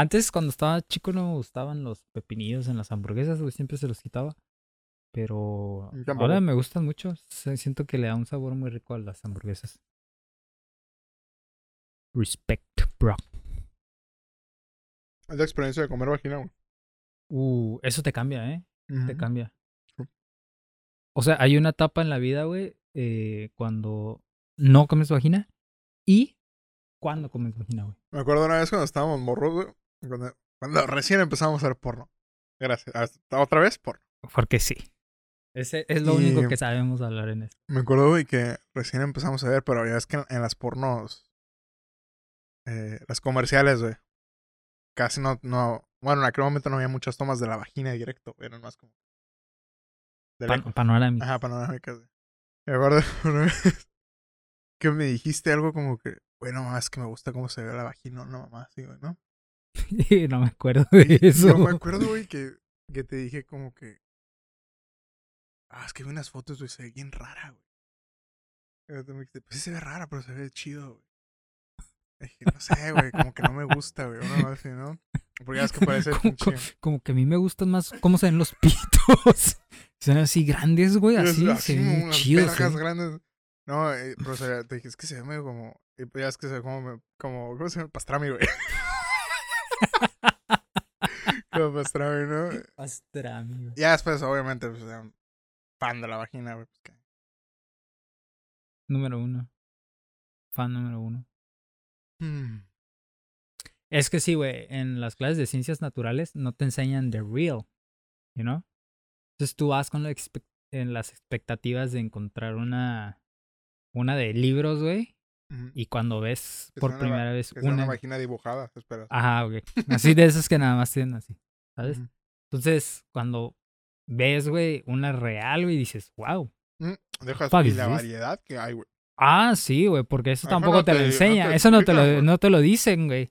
Antes, cuando estaba chico, no me gustaban los pepinillos en las hamburguesas, güey. Siempre se los quitaba. Pero ahora me gustan mucho. Siento que le da un sabor muy rico a las hamburguesas. Respect, bro. Es la experiencia de comer vagina, güey. Uh, eso te cambia, ¿eh? Te cambia. O sea, hay una etapa en la vida, güey, eh, cuando no comes vagina y cuando comes vagina, güey. Me acuerdo una vez cuando estábamos morros, güey. Cuando, cuando recién empezamos a ver porno. Gracias. Hasta otra vez, porno. Porque sí. Ese es lo Y- único que sabemos hablar en esto. Me acuerdo, güey, que recién empezamos a ver, pero ya es que en, en las pornos. eh, las comerciales, güey. Casi no, no. Bueno, en aquel momento no había muchas tomas de la vagina directo, güey, eran más como. De Pan- lejos. panorámica. Ajá, panorámicas, güey. Me acuerdo una vez que me dijiste algo como que, bueno, mamá, es que me gusta cómo se ve la vagina, no, mamá, sí, güey, ¿no? no me acuerdo de Y eso. Yo me acuerdo, güey, que, que te dije como que. Ah, es que vi unas fotos, güey, se ve bien rara, güey. Pues sí se ve rara, pero se ve chido, güey. Dije, no sé, güey, como que no me gusta, güey. Una más ¿no? Porque ya es que parece Como, pinche. como que a mí me gustan más cómo se ven los pitos. Son así grandes, güey, así. así se como ven unas chidos. vergas ¿eh? grandes. No, eh, pero o sea, te dije, es que se ve medio como. Y pues ya es que se ve como. como ¿Cómo se llama? Pastrami, güey. Como pastrami, ¿no? Pastrami, güey. Ya después, obviamente, pues, fan de la vagina, güey. Pues, Número uno. Fan número uno. Hmm. Es que sí, güey, en las clases de ciencias naturales no te enseñan the real, you know? Entonces tú vas con la expe- en las expectativas de encontrar una una de libros, güey. Y cuando ves por una primera vez sea una una vagina dibujada, espera. Ajá, güey. Así de esas que nada más tienen así, ¿sabes? Entonces, cuando ves, güey, una real, güey, dices, wow. Mm, Dejas y la variedad que hay, güey. Ah, sí, güey, porque eso Eso tampoco no te, lo no enseña. te eso no te, lo, no te lo dicen, güey.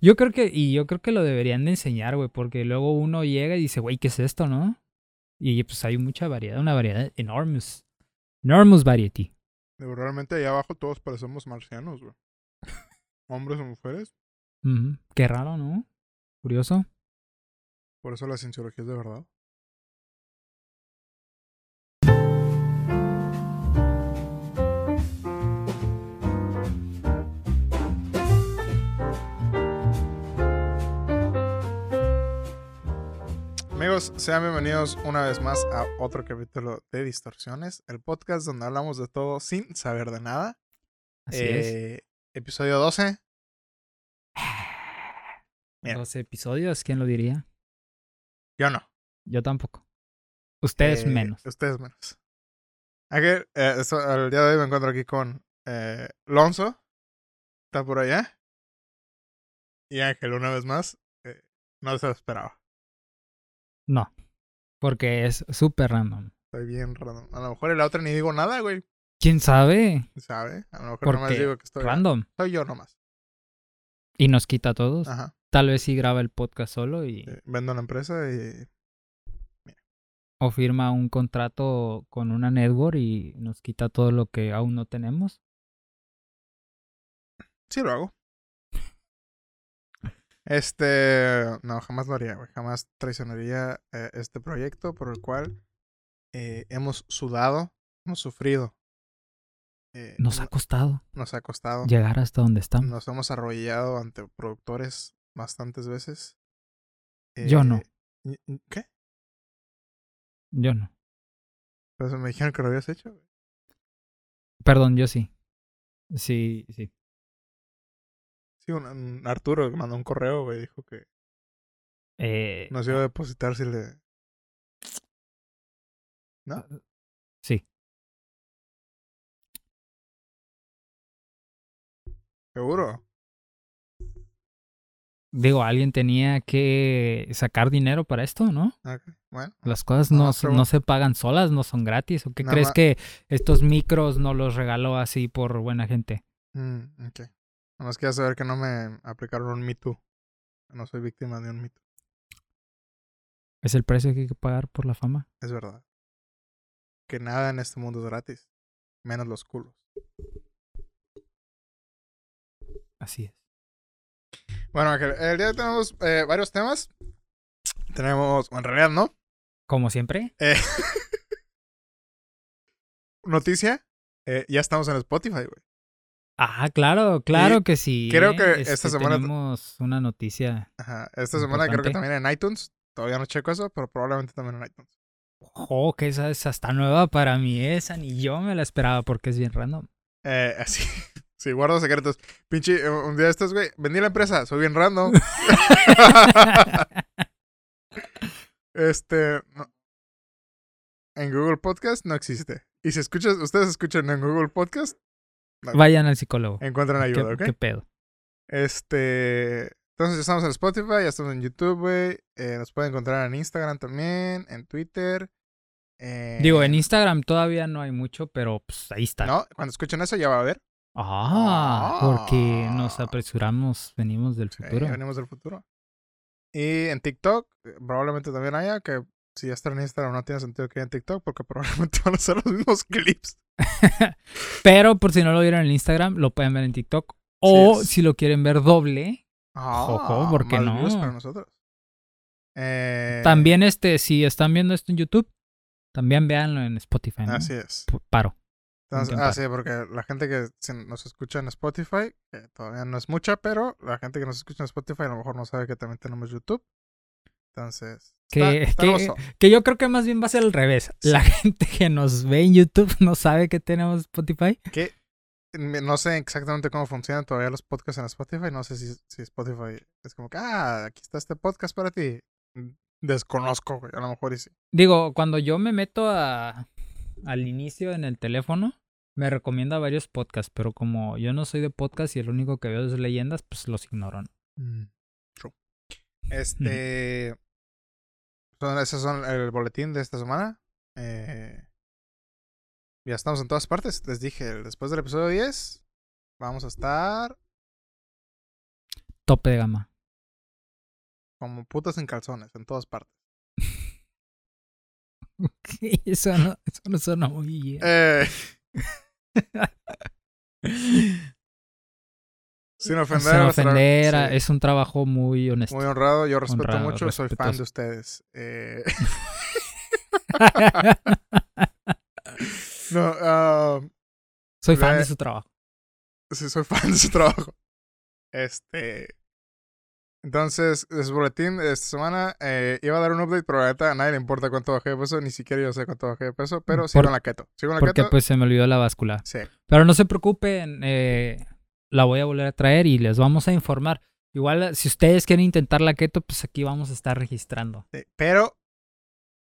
Yo creo que, y yo creo que lo deberían de enseñar, güey, porque luego uno llega y dice, güey, ¿qué es esto, no? Y pues hay mucha variedad, una variedad enormous. Enormous variety. Digo, realmente allá abajo todos parecemos marcianos, güey. Hombres o mujeres. Ujú. Qué raro, ¿no? Curioso. Por eso la cienciología es de verdad. Amigos, sean bienvenidos una vez más a otro capítulo de Distorsiones, el podcast donde hablamos de todo sin saber de nada. Así es. Eh, Episodio 12. mira. 12 episodios, ¿quién lo diría? Yo no. Yo tampoco. Ustedes Eh, menos. Ustedes menos. Ángel, eh, esto- el día de hoy me encuentro aquí con eh, Lonzo. Está por allá. Y Ángel, una vez más. eh, no se lo esperaba. No. Porque es súper random. Estoy bien random. A lo mejor en la otra ni digo nada, güey. ¿Quién sabe? ¿Sabe? A lo mejor ¿Por nomás digo que estoy. Random. Soy yo nomás. Y nos quita a todos. Ajá. Tal vez sí graba el podcast solo y Eh, vendo la empresa y. o firma un contrato con una network y nos quita todo lo que aún no tenemos. Sí lo hago. Este. No, jamás lo haría, güey. Jamás traicionaría eh, este proyecto por el cual eh, hemos sudado, hemos sufrido. eh, Nos ha costado nos ha costado. llegar hasta donde estamos. Nos hemos arrollado ante productores bastantes veces. Yo no. ¿Qué? Yo no. Pues me dijeron que lo habías hecho. Perdón, yo sí. Sí, sí. Sí, un, un Arturo que mandó un correo, güey. Dijo que Eh, nos iba a depositar si le. ¿No? Sí. Seguro. Digo, alguien tenía que sacar dinero para esto, ¿no? Bueno. Las cosas No, no, se- pagan solas, no son gratis. ¿O qué crees que estos micros no los regaló así por buena gente? Mm. Nada más quería saber que no me aplicaron un Me Too. No soy víctima de un Me Too. ¿Es el precio que hay que pagar por la fama? Es verdad. Que nada en este mundo es gratis. Menos los culos. Así es. Bueno, Ángel, el día de hoy tenemos eh, varios temas. Tenemos, en realidad no. Como siempre. Eh, noticia. eh, ya estamos en Spotify, güey. Ah, claro, claro Y que sí. creo ¿eh? que esta Este, semana- Tenemos una noticia. Ajá. Esta semana creo que también en iTunes. Todavía no checo eso, pero probablemente también en iTunes. Ojo, que esa es hasta nueva para mí. Esa ni yo me la esperaba porque es bien random. Eh, así. Sí, guardo secretos. Pinche, eh, un día estos, güey. Vendí la empresa, soy bien random. este. no. En Google Podcast no existe. Y si escuchas, ustedes escuchan en Google Podcast, Vayan al psicólogo. encuentran ¿Qué, ayuda, ¿ok? qué pedo? Este. Entonces ya estamos en Spotify, ya estamos en YouTube, güey. Eh, nos pueden encontrar en Instagram también, en Twitter. eh, Digo, en Instagram todavía no hay mucho, pero pues ahí está. No, cuando escuchen eso ya va a haber. Ah, porque nos Ah. apresuramos, venimos del Sí, futuro. venimos del futuro. Y en TikTok, eh, probablemente también haya, que si ya está en Instagram no tiene sentido que haya en TikTok, porque probablemente van a ser los mismos clips. Pero por si no lo vieron en Instagram, lo pueden ver en TikTok. O si lo quieren ver doble, Ah, Ojo, ¿por qué más views no? para nosotros. Eh, también este, si están viendo esto en YouTube, también véanlo en Spotify. ¿no? Así es. P- Paro. Entonces, ah, sí, porque la gente que nos escucha en Spotify, que todavía no es mucha, pero la gente que nos escucha en Spotify a lo mejor no sabe que también tenemos YouTube. Entonces, Que- está, que-. Que yo creo que más bien va a ser al revés. La gente que nos ve en YouTube no sabe que tenemos Spotify. que mm, no sé exactamente cómo funcionan todavía los podcasts en Spotify. No sé si, si Spotify es como que, ah, aquí está este podcast para ti. Mm, Desconozco, güey. A lo mejor y sí. Digo, cuando yo me meto a, al inicio en el teléfono, me recomienda varios podcasts, pero como yo no soy de podcast y el único que veo es leyendas, pues los ignoro. ¿no? True. Este. Son, esos son el boletín de esta semana. Eh, ya estamos en todas partes. Les dije, después del episodio 10, vamos a estar Tope de gama. como putas en calzones, en todas partes. eso, no, eso no suena muy bien. Eh, sin ofender, Sin ofender, a- sí. es un trabajo muy honesto. Muy honrado, yo respeto Honrado, mucho, soy fan de ustedes. Eh, no, ah, Soy fan de su trabajo. sí, soy fan de su trabajo. Este. Entonces, es boletín de esta semana. eh, iba a dar un update, pero la neta a nadie le importa cuánto bajé de peso, ni siquiera yo sé cuánto bajé de peso, pero sigo en la keto. Sigo en la Porque keto. pues se me olvidó la báscula. Sí. Pero no se preocupen, eh, la voy a volver a traer y les vamos a informar. Igual, si ustedes quieren intentar la keto, pues aquí vamos a estar registrando. sí. Pero,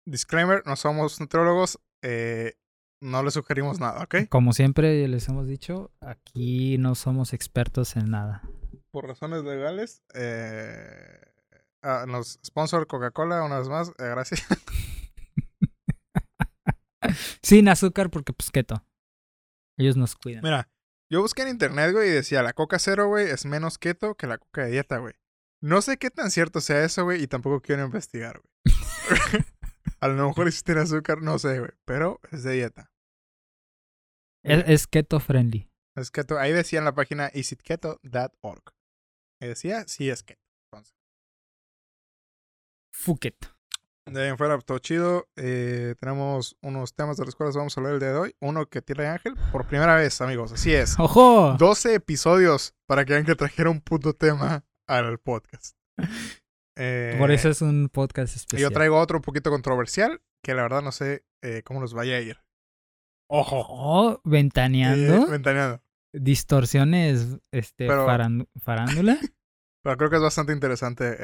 disclaimer, no somos nutriólogos, eh, no le sugerimos nada, ¿ok? Como siempre les hemos dicho, aquí no somos expertos en nada. Por razones legales, eh, ah, nos sponsor Coca-Cola una vez más, eh, gracias. Sin azúcar porque pues keto. Ellos nos cuidan. Mira, yo busqué en internet, güey, y decía, la coca cero, güey, es menos keto que la coca de dieta, güey. No sé qué tan cierto sea eso, güey, y tampoco quiero investigar, güey. A lo mejor hiciste en azúcar, no sé, güey, pero es de dieta. Es, es keto friendly. Es keto, ahí decía en la página isitketo.org. Y decía, sí es keto. Entonces. De ahí en fuera, todo chido. Eh, tenemos unos temas de los cuales vamos a hablar el día de hoy. Uno que tiene Ángel por primera vez, amigos, así es. ¡Ojo! 12 episodios para que Ángel trajera un puto tema al podcast. Eh, Por eso es un podcast y especial. yo traigo otro un poquito controversial, que la verdad no sé eh, cómo nos vaya a ir. Ojo. Eh, Ventaneando. ventaneando. distorsiones este, Pero- farándula. Pero creo que es bastante interesante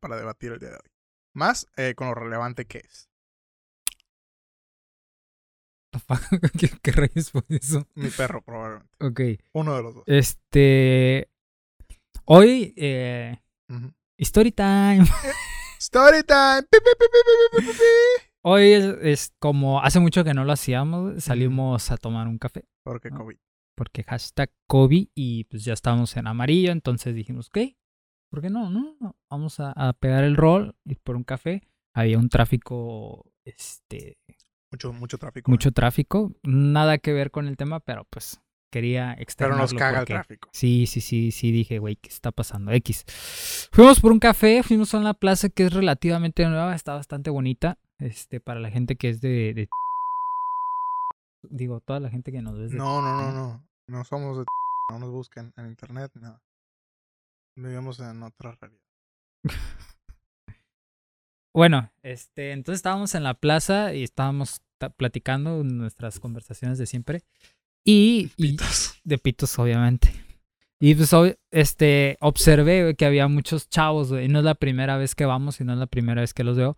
para debatir el día de hoy. Más eh, con lo relevante que es. ¿Qué, qué rayos fue eso? Mi perro, probablemente. Ok. Uno de los dos. Este. Hoy, eh, Ujú. Story time. Story time. Pi, pi, pi. Hoy es, es como hace mucho que no lo hacíamos. Salimos a tomar un café. Porque Ah. COVID. Porque hashtag COVID y pues ya estábamos en amarillo. Entonces dijimos, ¿qué? ¿Por qué no? No, Vamos a, a pegar el rol, ir por un café. Había un tráfico, este, Mucho, mucho tráfico. mucho tráfico. Nada que ver con el tema, pero pues quería Pero externarlo. nos caga el tráfico. Sí, sí, sí, sí, dije, güey, ¿qué está pasando? X. Fuimos por un café, fuimos a una plaza que es relativamente nueva, está bastante bonita. Este, para la gente que es de. de- Digo, toda la gente que nos ve. de- No, no, no, no. No somos de... No nos busquen en internet, no. Vivimos en otra realidad. Bueno, este, entonces estábamos en la plaza y estábamos platicando nuestras conversaciones de siempre. Y, y- Pitos. de pitos, obviamente. Y pues, este, observé que había muchos chavos, y No es la primera vez que vamos y no es la primera vez que los veo.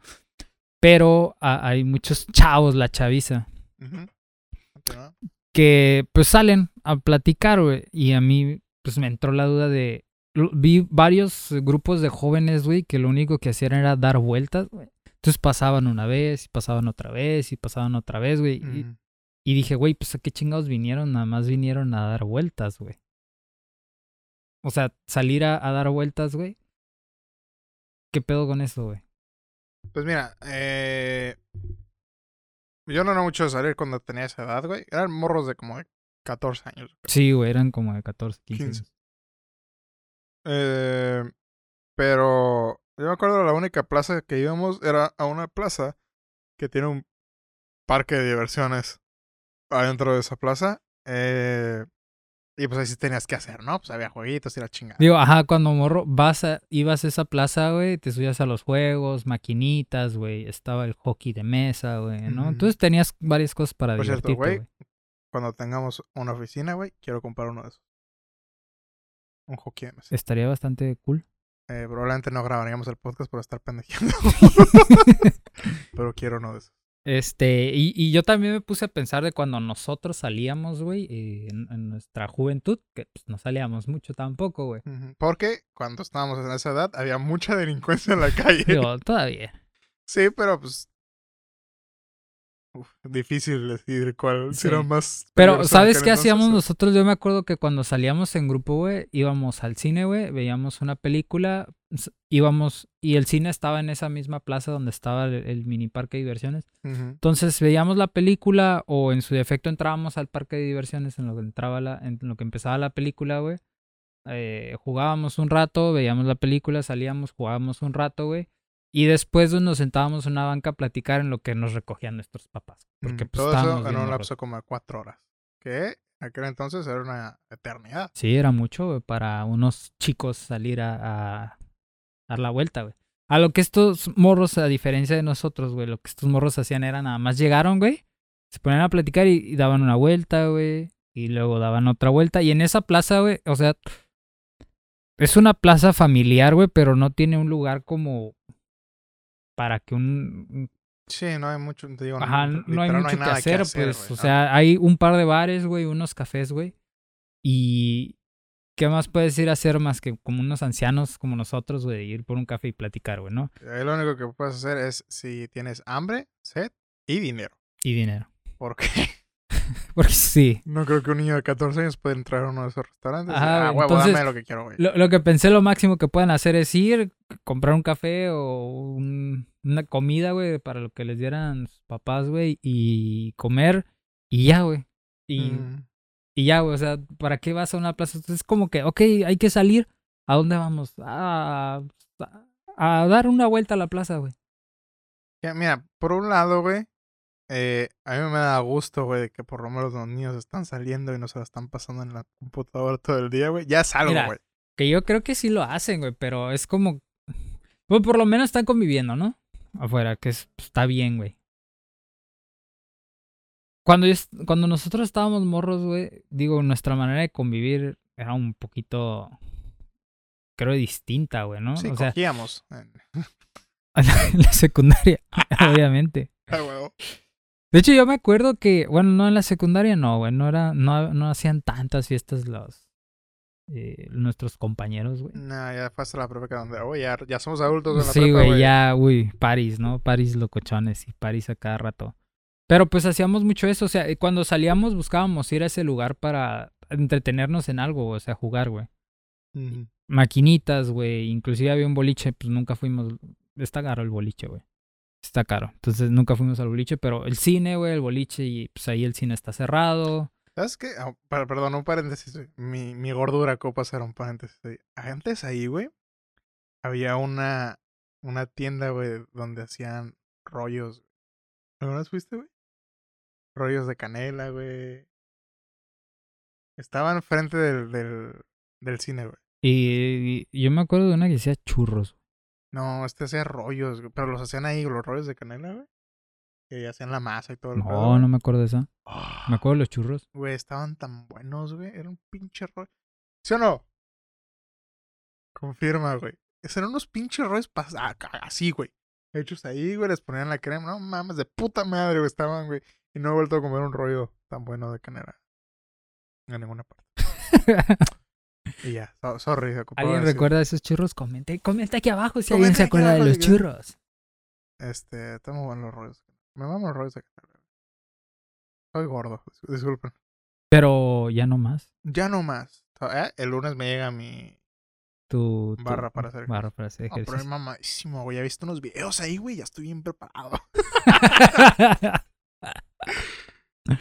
Pero hay muchos chavos, la chaviza, Ujú. Continúa. que pues salen a platicar, güey. Y a mí, pues me entró la duda de. Vi varios grupos de jóvenes, güey, que lo único que hacían era dar vueltas, güey. Entonces pasaban una vez, y pasaban otra vez, y pasaban otra vez, güey. y- dije, güey, pues a qué chingados vinieron, nada más vinieron a dar vueltas, güey. O sea, salir a, a dar vueltas, güey. ¿Qué pedo con eso, güey? Pues mira, eh... Yo no era mucho de salir cuando tenía esa edad, güey. Eran morros de como de 14 años. Sí, güey, eran como de 14, 15. 15. Eh, pero yo me acuerdo la única plaza que íbamos era a una plaza que tiene un parque de diversiones adentro de esa plaza. Eh, y pues ahí sí tenías que hacer, ¿no? Pues había jueguitos y la chingada. Digo, ajá, cuando morro, vas a, ibas a esa plaza, güey, te subías a los juegos, maquinitas, güey, estaba el hockey de mesa, güey, ¿no? Entonces tenías varias cosas para Por cierto, divertirte, güey. Cuando tengamos una oficina, güey, quiero comprar uno de esos. Un hockey de mesa. Estaría bastante cool. Eh, probablemente no grabaríamos el podcast por estar pendejeando. pero quiero uno de esos. Este, y, y yo también me puse a pensar de cuando nosotros salíamos, güey, en, en nuestra juventud, que pues no salíamos mucho tampoco, güey. Porque cuando estábamos en esa edad había mucha delincuencia en la calle. Digo, todavía. Sí, pero pues. Uf, difícil decidir cuál Sí. será más. Pero, ¿sabes qué hacíamos nosotros? Yo me acuerdo que cuando salíamos en grupo, güey, íbamos al cine, güey, veíamos una película, íbamos, y el cine estaba en esa misma plaza donde estaba el, el mini parque de diversiones. Entonces veíamos la película o en su defecto entrábamos al parque de diversiones en lo que entraba la, en lo que empezaba la película, güey. Eh, jugábamos un rato, veíamos la película, salíamos, jugábamos un rato, güey. Y después nos sentábamos en una banca a platicar en lo que nos recogían nuestros papás. Porque Ujú. pues, Todo eso en un lapso como de cuatro horas. Que aquel entonces era una eternidad. Sí, era mucho güey, para unos chicos salir a, a dar la vuelta, güey. A lo que estos morros, a diferencia de nosotros, güey, lo que estos morros hacían era nada más llegaron, güey, se ponían a platicar y, y daban una vuelta, güey, y luego daban otra vuelta. Y en esa plaza, güey, o sea, es una plaza familiar, güey, pero no tiene un lugar como para que un, Sí, no hay mucho. Te digo, Ajá, no hay mucho que hacer, hacer, pues. o sea, hay un par de bares, güey, unos cafés, güey. Y. ¿Qué más puedes ir a hacer más que como unos ancianos como nosotros, güey, ir por un café y platicar, güey, ¿no? Ahí lo único que puedes hacer es si tienes hambre, sed y dinero. Y dinero. Porque Porque sí. no creo que un niño de 14 años pueda entrar a uno de esos restaurantes. Ajá, ah, huevo, entonces, dame lo que quiero, güey. Lo, lo que pensé, lo máximo que pueden hacer es ir, comprar un café o un- una comida, güey, para lo que les dieran sus papás, güey, y comer y ya, güey. Y, Mm. y ya, güey, o sea, ¿para qué vas a una plaza? Entonces es como que, ok, hay que salir. ¿A dónde vamos? A, a, a dar una vuelta a la plaza, güey. Mira, por un lado, güey, eh, a mí me da gusto, güey, de que por lo menos los niños están saliendo y no se la están pasando en la computadora todo el día, güey. Ya es algo, güey. Que yo creo que sí lo hacen, güey, pero es como... Pues por lo menos están conviviendo, ¿no? Afuera, que es- pues, está bien, güey. Cuando, yo cuando nosotros estábamos morros, güey, digo, nuestra manera de convivir era un poquito, creo, distinta, güey, ¿no? Sí, o cogíamos. en- en la secundaria, obviamente. Ah, huevo. De hecho, yo me acuerdo que, bueno, no en la secundaria, no, güey, no era, no, no hacían tantas fiestas los, eh, nuestros compañeros, güey. Nah, ya fue hasta la prepa que donde, oye, ya, ya somos adultos en la Sí, güey, ya, uy, París, ¿no? París locochones y París a cada rato. Pero pues hacíamos mucho eso, o sea, cuando salíamos buscábamos ir a ese lugar para entretenernos en algo, o sea, jugar, güey. Maquinitas, güey, inclusive había un boliche, pues nunca fuimos, está caro el boliche, güey. Está caro, entonces nunca fuimos al boliche, pero el cine, güey, el boliche y pues ahí el cine está cerrado. ¿Sabes qué? Ah, per- perdón, un paréntesis. Mi, mi gordura ocupa hacer un paréntesis. Antes ahí, güey, había una, una tienda, güey, donde hacían rollos. ¿Alguna vez fuiste, güey? Rollos de canela, güey. Estaban frente del, del, del cine, güey. Y, y yo me acuerdo de una que decía churros. No, este hacía rollos, pero los hacían ahí, los rollos de canela, güey. Que hacían la masa y todo el No, no me acuerdo de esa. Ah, Me acuerdo de los churros. Güey, estaban tan buenos, güey. Era un pinche rollo. ¿Sí o no? Confirma, güey. Eran unos pinches rollos pas- ah, así, güey. Hechos ahí, güey. Les ponían la crema. No mames, de puta madre, güey. Estaban, güey. Y no he vuelto a comer un rollo tan bueno de canela. En ninguna parte. Y ya. so- sorry. ¿Alguien recuerda esos churros? Comente, comenta aquí abajo si alguien se acuerda de los churros. Este, están muy buenos los rollos. Me maman los rollos de. Soy gordo. dis- Disculpen. Pero ya no más. Ya no más. ¿Eh? El lunes me llega mi Tu, tu- barra para hacer barra para hacer No, pero es ejercicio. mamadísimo, güey. Ya he visto unos videos ahí, güey. Ya estoy bien preparado.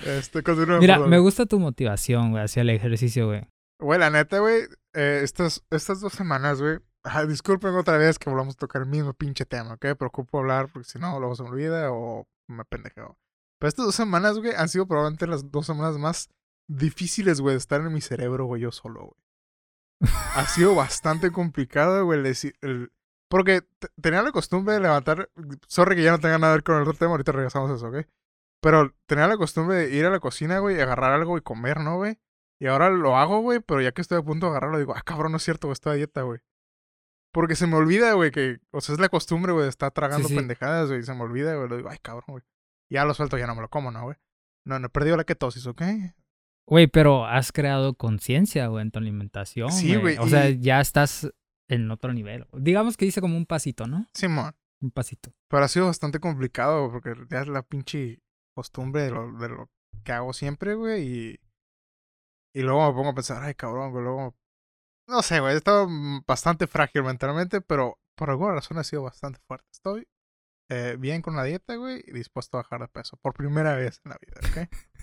Este, Mira, me gusta tu motivación, güey, hacia el ejercicio, güey. Güey, la neta, güey. eh, estas, estas dos semanas, güey. ah, disculpen otra vez que volvamos a tocar el mismo pinche tema, ¿ok? Preocupo hablar porque si no, luego se me olvida o me pendejeo. Pero estas dos semanas, güey, han sido probablemente las dos semanas más difíciles, güey, de estar en mi cerebro, güey, yo solo, güey. Ha sido bastante complicado, güey, decir. el- Porque te- tenía la costumbre de levantar. Sorry que ya no tenga nada que ver con el otro tema, ahorita regresamos a eso, ¿ok? Pero tenía la costumbre de ir a la cocina, güey, agarrar algo y comer, ¿no, güey? Y ahora lo hago, güey, pero ya que estoy a punto de agarrarlo, digo, ah, cabrón, no es cierto, güey, estoy a dieta, güey. Porque se me olvida, güey, que, o sea, es la costumbre, güey, de estar tragando sí. pendejadas, güey, se me olvida, güey, lo digo, ay, cabrón, güey. Ya lo suelto, ya no me lo como, ¿no, güey? No, no he perdido la ketosis, ¿ok? Güey, pero has creado conciencia, güey, en tu alimentación. Sí, güey, O sea, ya estás en otro nivel. Digamos que hice como un pasito, ¿no? Simón. Un pasito. Pero ha sido bastante complicado, porque ya es la pinche costumbre de lo, de lo que hago siempre, güey, y... Y luego me pongo a pensar, ay, cabrón, güey, luego... No sé, güey, he estado mm, bastante frágil mentalmente, pero por alguna razón ha sido bastante fuerte. Estoy eh, bien con la dieta, güey, y dispuesto a bajar de peso. Por primera vez en la vida, ¿ok?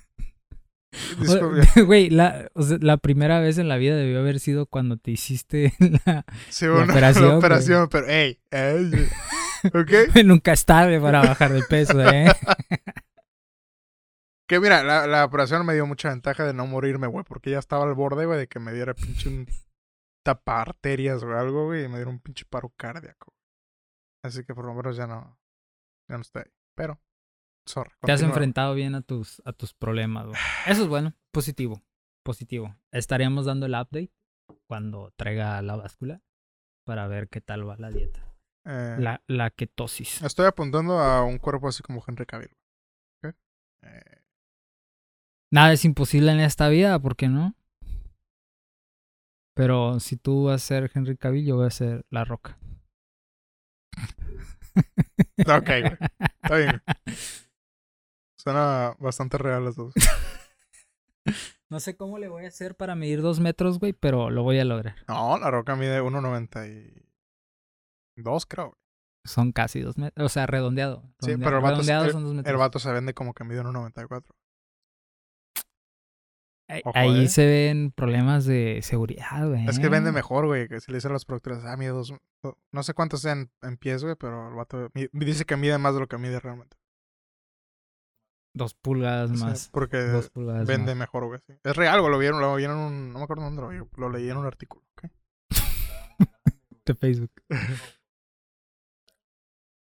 Güey, la, o sea, la primera vez en la vida debió haber sido cuando te hiciste la... Sí, la operación, la operación, pero, ey, ey, ¿ok? Nunca es tarde para bajar de peso, ¿eh? Que mira, la, la operación me dio mucha ventaja de no morirme, güey, porque ya estaba al borde, güey, de que me diera pinche un taparterias o algo, güey, y me diera un pinche paro cardíaco. Así que por lo menos ya no, ya no estoy ahí. Pero, sorry. Te has enfrentado bien a tus, a tus problemas, güey. Eso es bueno. Positivo. Positivo. Estaríamos dando el update cuando traiga la báscula para ver qué tal va la dieta. Eh, La, la ketosis. Estoy apuntando a un cuerpo así como Henry Cavill. ¿ok? Eh, Nada es imposible en esta vida, ¿por qué no? Pero si tú vas a ser Henry Cavill, yo voy a ser La Roca. ok, güey. Está bien. Suena bastante real las dos. No sé cómo le voy a hacer para medir dos metros, güey, pero lo voy a lograr. No, la roca mide 1.92, creo. güey. Son casi dos metros. O sea, redondeado. Sí, pero el vato, redondeado el, son dos metros. el vato se vende como que mide 1.94. Ahí, Ojo, ahí eh. se ven problemas de seguridad, güey. Es que vende mejor, güey. Que si le dicen a los productores, ah, mide dos. do- No sé cuántos sean en pies, güey, pero el vato dice que mide más de lo que mide realmente. Dos pulgadas más. porque pulgadas vende más. mejor, güey. sí. Es real, güey. Lo vieron, lo vieron un. No me acuerdo dónde lo vi. Lo leí en un artículo, ¿ok? De Facebook.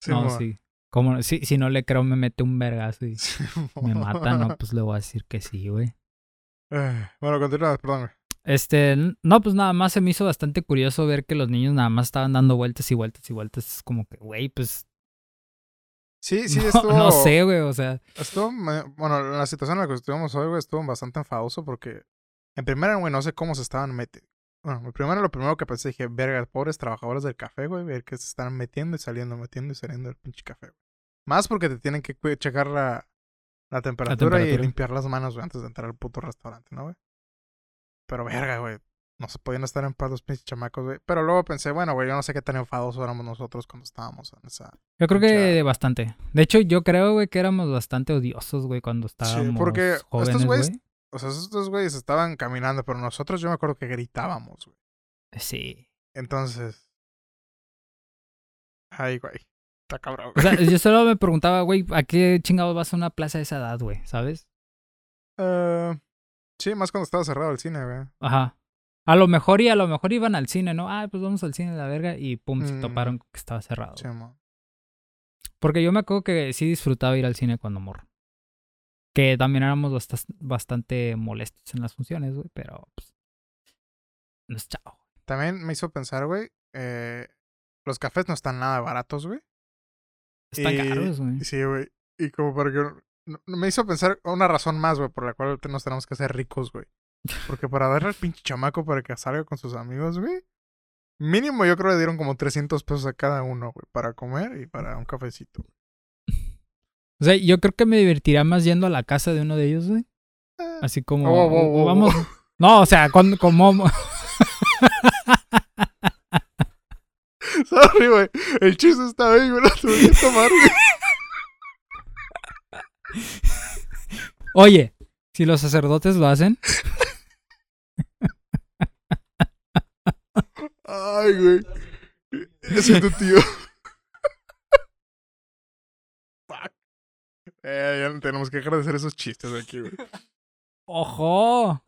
Sí, no, sí. Como, si, si no le creo, me mete un vergazo y me mata, no, pues le voy a decir que sí, güey. Eh, bueno, continúa, perdón. Este, no, pues nada más se me hizo bastante curioso ver que los niños nada más estaban dando vueltas y vueltas y vueltas. Es como que, güey, pues. Sí, sí, no, estuvo. no sé, güey, o sea. Estuvo, bueno, la situación en la que estuvimos hoy, güey, estuvo bastante enfadoso porque, en primera, güey, no sé cómo se estaban metiendo. Bueno, primero, lo primero que pensé, dije, verga, pobres trabajadores del café, güey, ver que se están metiendo y saliendo, metiendo y saliendo del pinche café, güey. Más porque te tienen que checar la, la, temperatura y temperatura. limpiar las manos, güey, antes de entrar al puto restaurante, ¿no, güey? Pero, verga, güey, no se podían estar en paz los pinches chamacos, güey. Pero luego pensé, bueno, güey, yo no sé qué tan enfadosos éramos nosotros cuando estábamos en esa... Yo creo que bastante. De hecho, yo creo, güey, que éramos bastante odiosos, güey, cuando estábamos porque estos jóvenes, güeyes güey. O sea, esos dos güeyes estaban caminando, pero nosotros yo me acuerdo que gritábamos, güey. Sí. Entonces. Ay, güey. Está cabrón. O sea, yo solo me preguntaba, güey, ¿a qué chingados vas a una plaza de esa edad, güey? ¿Sabes? Eh, sí, más cuando estaba cerrado el cine, güey. Ajá. A lo mejor y a lo mejor iban al cine, ¿no? Ah, pues vamos al cine, la verga. Y pum, se Mm. toparon que estaba cerrado. Sí. Porque yo me acuerdo que sí disfrutaba ir al cine cuando morro. Que también éramos bastante molestos en las funciones, güey, pero pues. No es chao. También me hizo pensar, güey. Eh, los cafés no están nada baratos, güey. Están Y- caros, güey. Sí, güey. Y como para que. no- Me hizo pensar una razón más, güey, por la cual nos tenemos que hacer ricos, güey. Porque para darle al pinche chamaco para que salga con sus amigos, güey. Mínimo yo creo que le dieron como 300 pesos a cada uno, güey, para comer y para un cafecito. O sea, yo creo que me divertiría más yendo a la casa de uno de ellos, güey. Eh, Así como. Oh, oh, oh, vamos. oh. No, o sea, como. Sorry, güey. El chiste está ahí, güey. Lo tuve que tomar, güey. Oye, si los sacerdotes lo hacen. Ay, güey. Ese es tu tío. Fuck. Eh, ya tenemos que dejar de hacer esos chistes aquí, güey. ¡Ojo!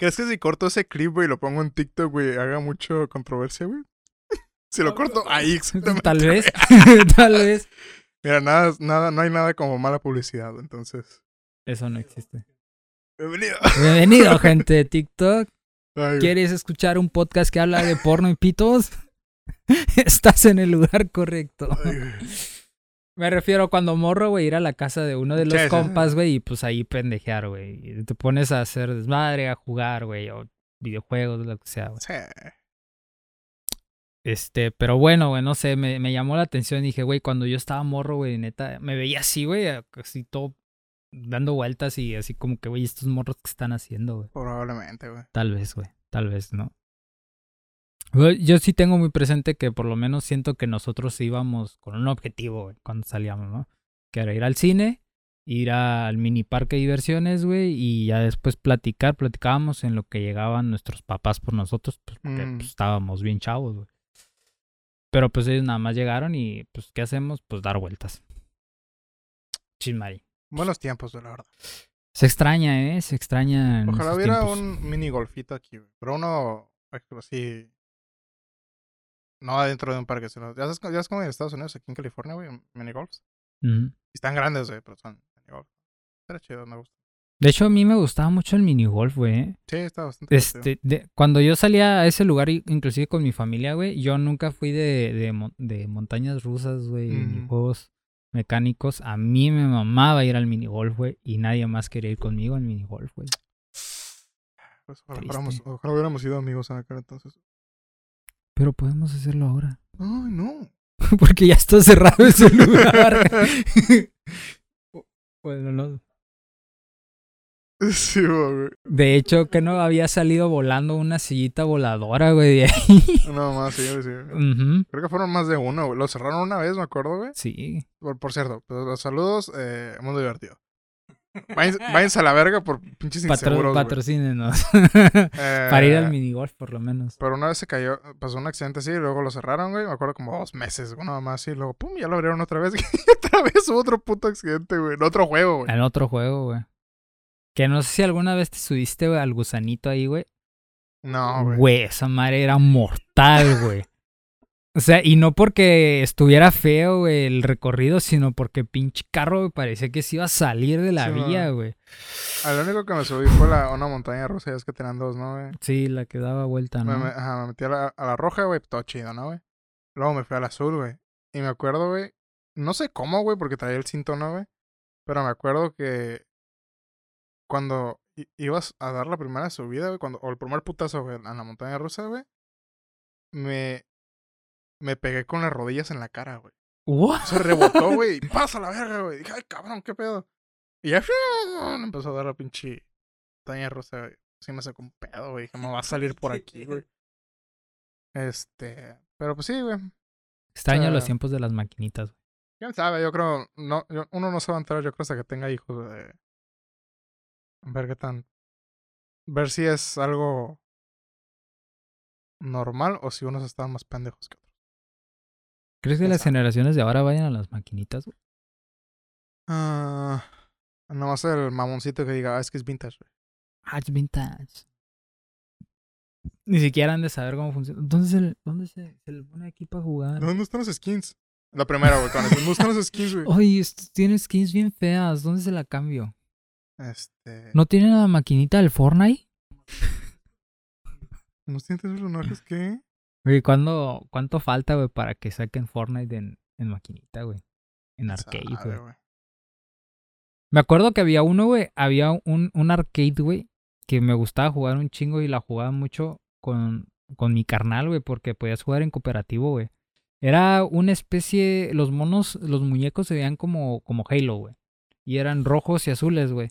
¿Crees que si corto ese clip, güey, y lo pongo en TikTok, güey, haga mucho controversia, güey? si lo corto ahí, exactamente. Tal vez. Tal vez. Mira, nada, nada, no hay nada como mala publicidad, entonces. Eso no existe. Bienvenido. Bienvenido, gente de TikTok. Ay. ¿Quieres escuchar un podcast que habla de porno y pitos? Estás en el lugar correcto. Ay. Me refiero cuando morro, güey, ir a la casa de uno de los Sí, compas, güey, y pues ahí pendejear, güey. Y Te pones a hacer desmadre, a jugar, güey, o videojuegos, lo que sea, güey. Sí. Este, pero bueno, güey, no sé, me, me llamó la atención. Dije, güey, cuando yo estaba morro, güey, neta, me veía así, güey, así todo dando vueltas y así como que, güey, estos morros que están haciendo, güey. Probablemente, güey. Tal vez, güey, tal vez, ¿no? Yo sí tengo muy presente que por lo menos siento que nosotros íbamos con un objetivo, güey, cuando salíamos, ¿no? Que era ir al cine, ir al mini parque de diversiones, güey, y ya después platicar, platicábamos en lo que llegaban nuestros papás por nosotros, pues porque Mm. pues, estábamos bien chavos, güey. Pero pues ellos nada más llegaron y pues ¿qué hacemos? Pues dar vueltas. Chismari. Buenos tiempos, la verdad. Se extraña, ¿eh? Se extraña. Ojalá hubiera tiempos. un mini golfito aquí, güey. Pero uno así. No adentro de un parque, sino. Ya sabes, ya sabes como en Estados Unidos, aquí en California, güey, mini golfs. Ujú. Están grandes, güey, pero son mini golfs. Era chido, me gusta. De hecho, a mí me gustaba mucho el minigolf, güey. ¿eh? Sí, está bastante. Este, de- cuando yo salía a ese lugar, inclusive con mi familia, güey, yo nunca fui de, de, de montañas rusas, güey, ni Mm. juegos mecánicos. A mí me mamaba ir al minigolf, güey, y nadie más quería ir conmigo al minigolf, güey. Pues, ojalá, fuéramos- ojalá hubiéramos sido amigos en aquel entonces. Pero podemos hacerlo ahora. Ay, no. Porque ya está cerrado ese lugar. bueno, no. Sí, güey. De hecho, que no había salido volando una sillita voladora, güey, de ahí. No más, sí, sí. Creo que fueron más de uno, güey. Lo cerraron una vez, me acuerdo, güey. Sí. Por, por cierto, pues, los saludos, eh, mundo divertido. Váyanse, a la verga por pinches Patro inseguros, patrocínenos. Eh, Para ir al minigolf, por lo menos. Pero una vez se cayó, pasó un accidente así, y luego lo cerraron, güey. Me acuerdo como dos meses, nada más, y luego, pum, ya lo abrieron otra vez. Y otra vez hubo otro puto accidente, güey. En otro juego, güey. En otro juego, güey. Que no sé si alguna vez te subiste, güey, al gusanito ahí, güey. No, güey. Güey, esa madre era mortal, güey. O sea, y no porque estuviera feo, güey, el recorrido, sino porque pinche carro, güey, parecía que se iba a salir de la Sí, vía, güey. A lo único que me subí fue la, una montaña rusa, ya es que tenían dos, ¿no, güey? Sí, la que daba vuelta, ¿no? me- ajá, me metí a la, a la roja, güey, todo chido, ¿no, güey? Luego me fui al azul, güey. Y me acuerdo, güey, no sé cómo, güey, porque traía el cinto, ¿no, güey? Pero me acuerdo que cuando ibas a dar la primera subida, güey, cuando, o el primer putazo, güey, a la montaña rusa, güey, me, me pegué con las rodillas en la cara, güey. ¿What? Se rebotó, güey, y pasa la verga, güey. Dije, ay, cabrón, qué pedo. Y ya empezó a dar la pinche montaña rusa, güey. Sí me sacó un pedo, güey. Dije, me va a salir por aquí, güey. Este, pero pues sí, güey. Extraño sea, los tiempos de las maquinitas, güey. ¿Quién sabe? Yo creo, no, yo- uno no se va a enterar, yo creo, hasta que tenga hijos. De... Ver qué tan... Ver si es algo normal o si unos están más pendejos que. ¿Crees que ¿Quién las generaciones de ahora vayan a las maquinitas? güey? Ah, nomás el mamoncito que diga, ah, es que es vintage. güey". Ah, es vintage. Ni siquiera han de saber cómo funciona. ¿Dónde se, le- dónde se, se le pone aquí para jugar? ¿Dónde están los skins? La primera, güey, con. ¿Dónde están los skins, güey? Oye, tiene skins bien feas. ¿Dónde se la cambio? Este... ¿No tiene la maquinita del Fortnite? ¿No sientes personajes que? Oye, ¿cuándo, ¿cuánto falta, güey, para que saquen Fortnite en, en maquinita, güey? En arcade, güey. Me acuerdo que había uno, güey. Había un, un arcade, güey. Que me gustaba jugar un chingo y la jugaba mucho con, con mi carnal, güey. Porque podías jugar en cooperativo, güey. Era una especie. Los monos, los muñecos se veían como, como Halo, güey. Y eran rojos y azules, güey.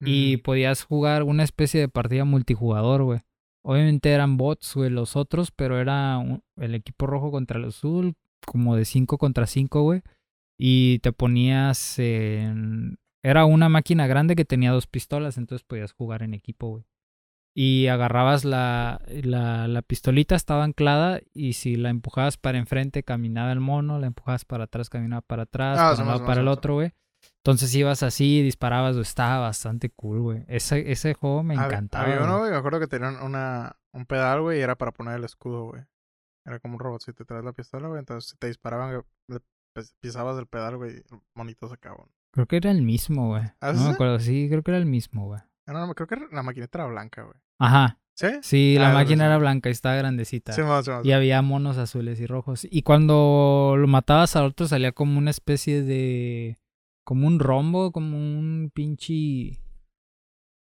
Y podías jugar una especie de partida multijugador, güey. Obviamente eran bots, güey, los otros, pero era un- el equipo rojo contra el azul, como de 5 contra 5, güey. Y te ponías en... Era una máquina grande que tenía dos pistolas, entonces podías jugar en equipo, güey. Y agarrabas la, la, la pistolita, estaba anclada, y si la empujabas para enfrente, caminaba el mono, la empujabas para atrás, caminaba para atrás, Ah, para más, más, para el más. otro, güey. Entonces ibas así, disparabas, estaba bastante cool, güey. Ese, ese juego me encantaba. Había uno, güey, me acuerdo que tenían una, un pedal, güey, y era para poner el escudo, güey. Era como un robot, si te traes la pistola, güey, entonces si te disparaban, pisabas el pedal, güey, y el monito se acabó. Creo que era el mismo, güey. ¿Ah, no me acuerdo, sí, creo que era el mismo, güey. No, no, creo que la maquinita era blanca, güey. Ajá. ¿Sí? Sí, la Ah, máquina sí. era blanca y estaba grandecita. Sí, más, más. y había monos azules y rojos. Y cuando lo matabas al otro salía como una especie de... Como un rombo, como un pinche...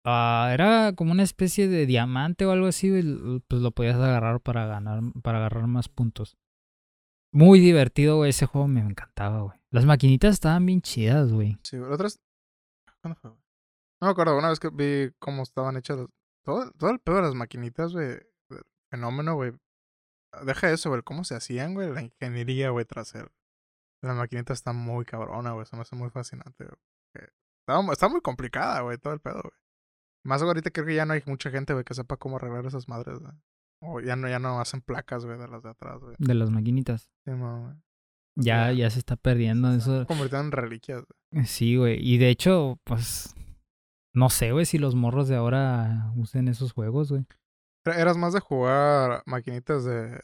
Ah, era como una especie de diamante o algo así. Pues lo podías agarrar para ganar, para agarrar más puntos. Muy divertido, güey. Ese juego me encantaba, güey. Las maquinitas estaban bien chidas, güey. Sí. Otras. ¿Cuándo fue? No me acuerdo, una vez que vi cómo estaban hechas. las- Todo, todo el pedo de las maquinitas, güey. Fenómeno, güey. Deja eso, güey. Cómo se hacían, güey. La ingeniería, güey, tras. La maquinita está muy cabrona, güey. Se me hace muy fascinante, güey. Está, está muy complicada, güey, todo el pedo, güey. Más ahorita creo que ya no hay mucha gente, güey, que sepa cómo arreglar esas madres, güey. O ya no, ya no hacen placas, güey, de las de atrás, güey. De las maquinitas. Sí, no, güey. Ya, Ya. se está perdiendo eso. Convirtieron en reliquias, güey. Sí, güey. Y de hecho, pues. No sé, güey, si los morros de ahora usen esos juegos, güey. ¿Eras más de jugar maquinitas de,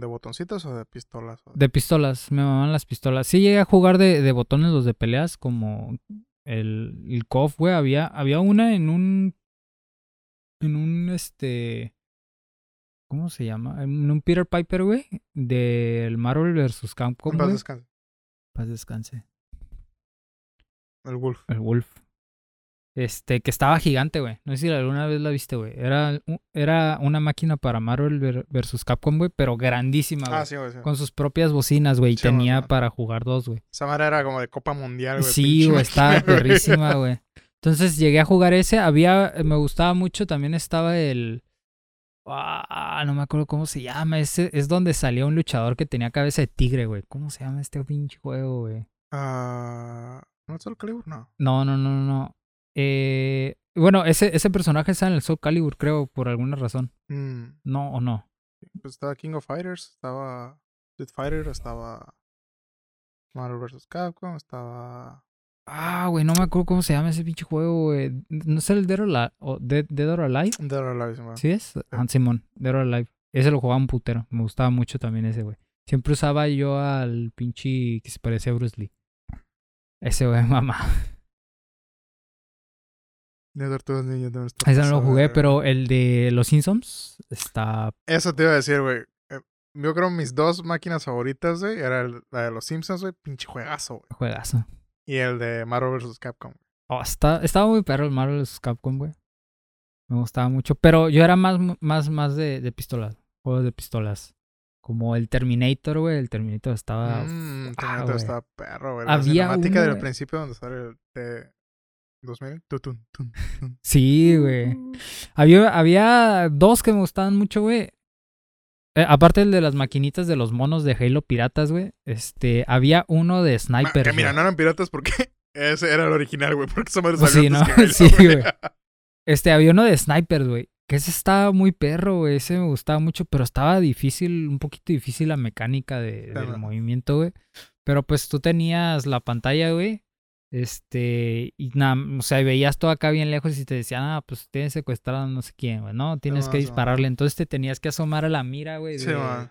de botoncitos o de pistolas? de- pistolas, me mamaban las pistolas. Sí llegué a jugar de, de botones los de peleas, como el, el KOF, güey. Había, había una en un. En un este. ¿Cómo se llama? En un Peter Piper, güey. Del Marvel vs. Capcom. Paz descanse. Paz descanse. El Wolf. El Wolf. Este, que estaba gigante, güey. No sé si alguna vez la viste, güey. Era, era una máquina para Marvel ver- versus Capcom, güey, pero grandísima, güey. Ah, sí, güey. Sí. Con sus propias bocinas, güey. Y Sí, tenía man. para jugar dos, güey. Esa madre era como de Copa Mundial, güey. Sí, güey, estaba perrísima, güey. Entonces llegué a jugar ese. Había, me gustaba mucho. También estaba el. Ah, no me acuerdo cómo se llama. Ese es donde salía un luchador que tenía cabeza de tigre, güey. ¿Cómo se llama este pinche juego, güey? Ah, ¿No es el Calibur? No, no, no, no, no. Eh, bueno, ese, ese personaje está en el Soul Calibur, creo, por alguna razón. Mm, No o no. pues estaba King of Fighters, estaba Street Fighter, estaba Marvel vs. Capcom, estaba... Ah, güey, no me acuerdo cómo se llama ese pinche juego, güey. ¿No es el Dead or, Alive? o Dead, Dead or Alive? Dead or Alive, sí, güey. ¿Sí es? Ah, Simón, Dead or Alive. Ese lo jugaba un putero. Me gustaba mucho también ese, güey. Siempre usaba yo al pinche que se parecía a Bruce Lee. Ese, güey, mamá. De Tortugas Ninja también está Ese no lo jugué, pero el de los Simpsons está... Eso te iba a decir, güey. Eh, Yo creo mis dos máquinas favoritas, güey, era el- la de los Simpsons, güey, pinche juegazo, güey. Juegazo. Y el de Marvel vs. Capcom. Oh, está, estaba muy perro el Marvel vs. Capcom, güey. Me gustaba mucho. Pero yo era más, más, más de, de pistolas. Juegos de pistolas. Como el Terminator, güey. El Terminator estaba. Mmm, ah, Terminator estaba perro, güey. La cinemática del principio donde sale el de 2000. Tutun, tun, tun. Sí, güey. Había, había dos que me gustaban mucho, güey. Eh, aparte el de las maquinitas de los monos de Halo Piratas, güey. Este, había uno de Ma- Sniper. que mira, no eran piratas porque ese era el original, güey. Porque esa madre Pues salió sí, antes ¿no? que Halo, Sí, güey. Este, había uno de Snipers, güey. Que ese estaba muy perro, güey. Ese me gustaba mucho, pero estaba difícil, un poquito difícil la mecánica de, del movimiento, güey. Pero pues tú tenías la pantalla, güey. Este, y nada, o sea, veías todo acá bien lejos y te decían, ah, pues tienes secuestrado a no sé quién, güey, ¿no? Tienes que dispararle. Entonces te tenías que asomar a la mira, güey, Sí, de,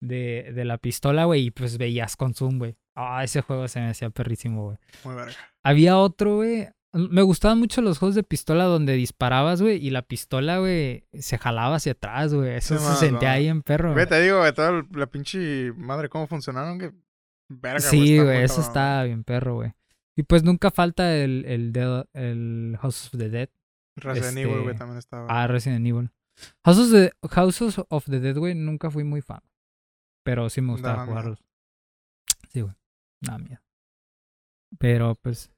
de, de la pistola, güey, y pues veías con zoom, güey. Ah, ese juego se me hacía perrísimo, güey. Muy verga. Había otro, güey. Me gustaban mucho los juegos de pistola donde disparabas, güey, y la pistola, güey, se jalaba hacia atrás, güey. Eso Sí, se man, sentía man. ahí en perro. Güey, te digo, güey, toda la pinche madre, cómo funcionaron, que verga, Sí, güey, eso está bien perro, güey. Y pues nunca falta el, el, el House of the Dead. Resident Evil, güey, este, también estaba. Ah, Resident Evil. House of the, House of the Dead, güey, nunca fui muy fan. Pero sí me gustaba miedo. jugarlos. Sí, güey. Nada miedo. Pero pues.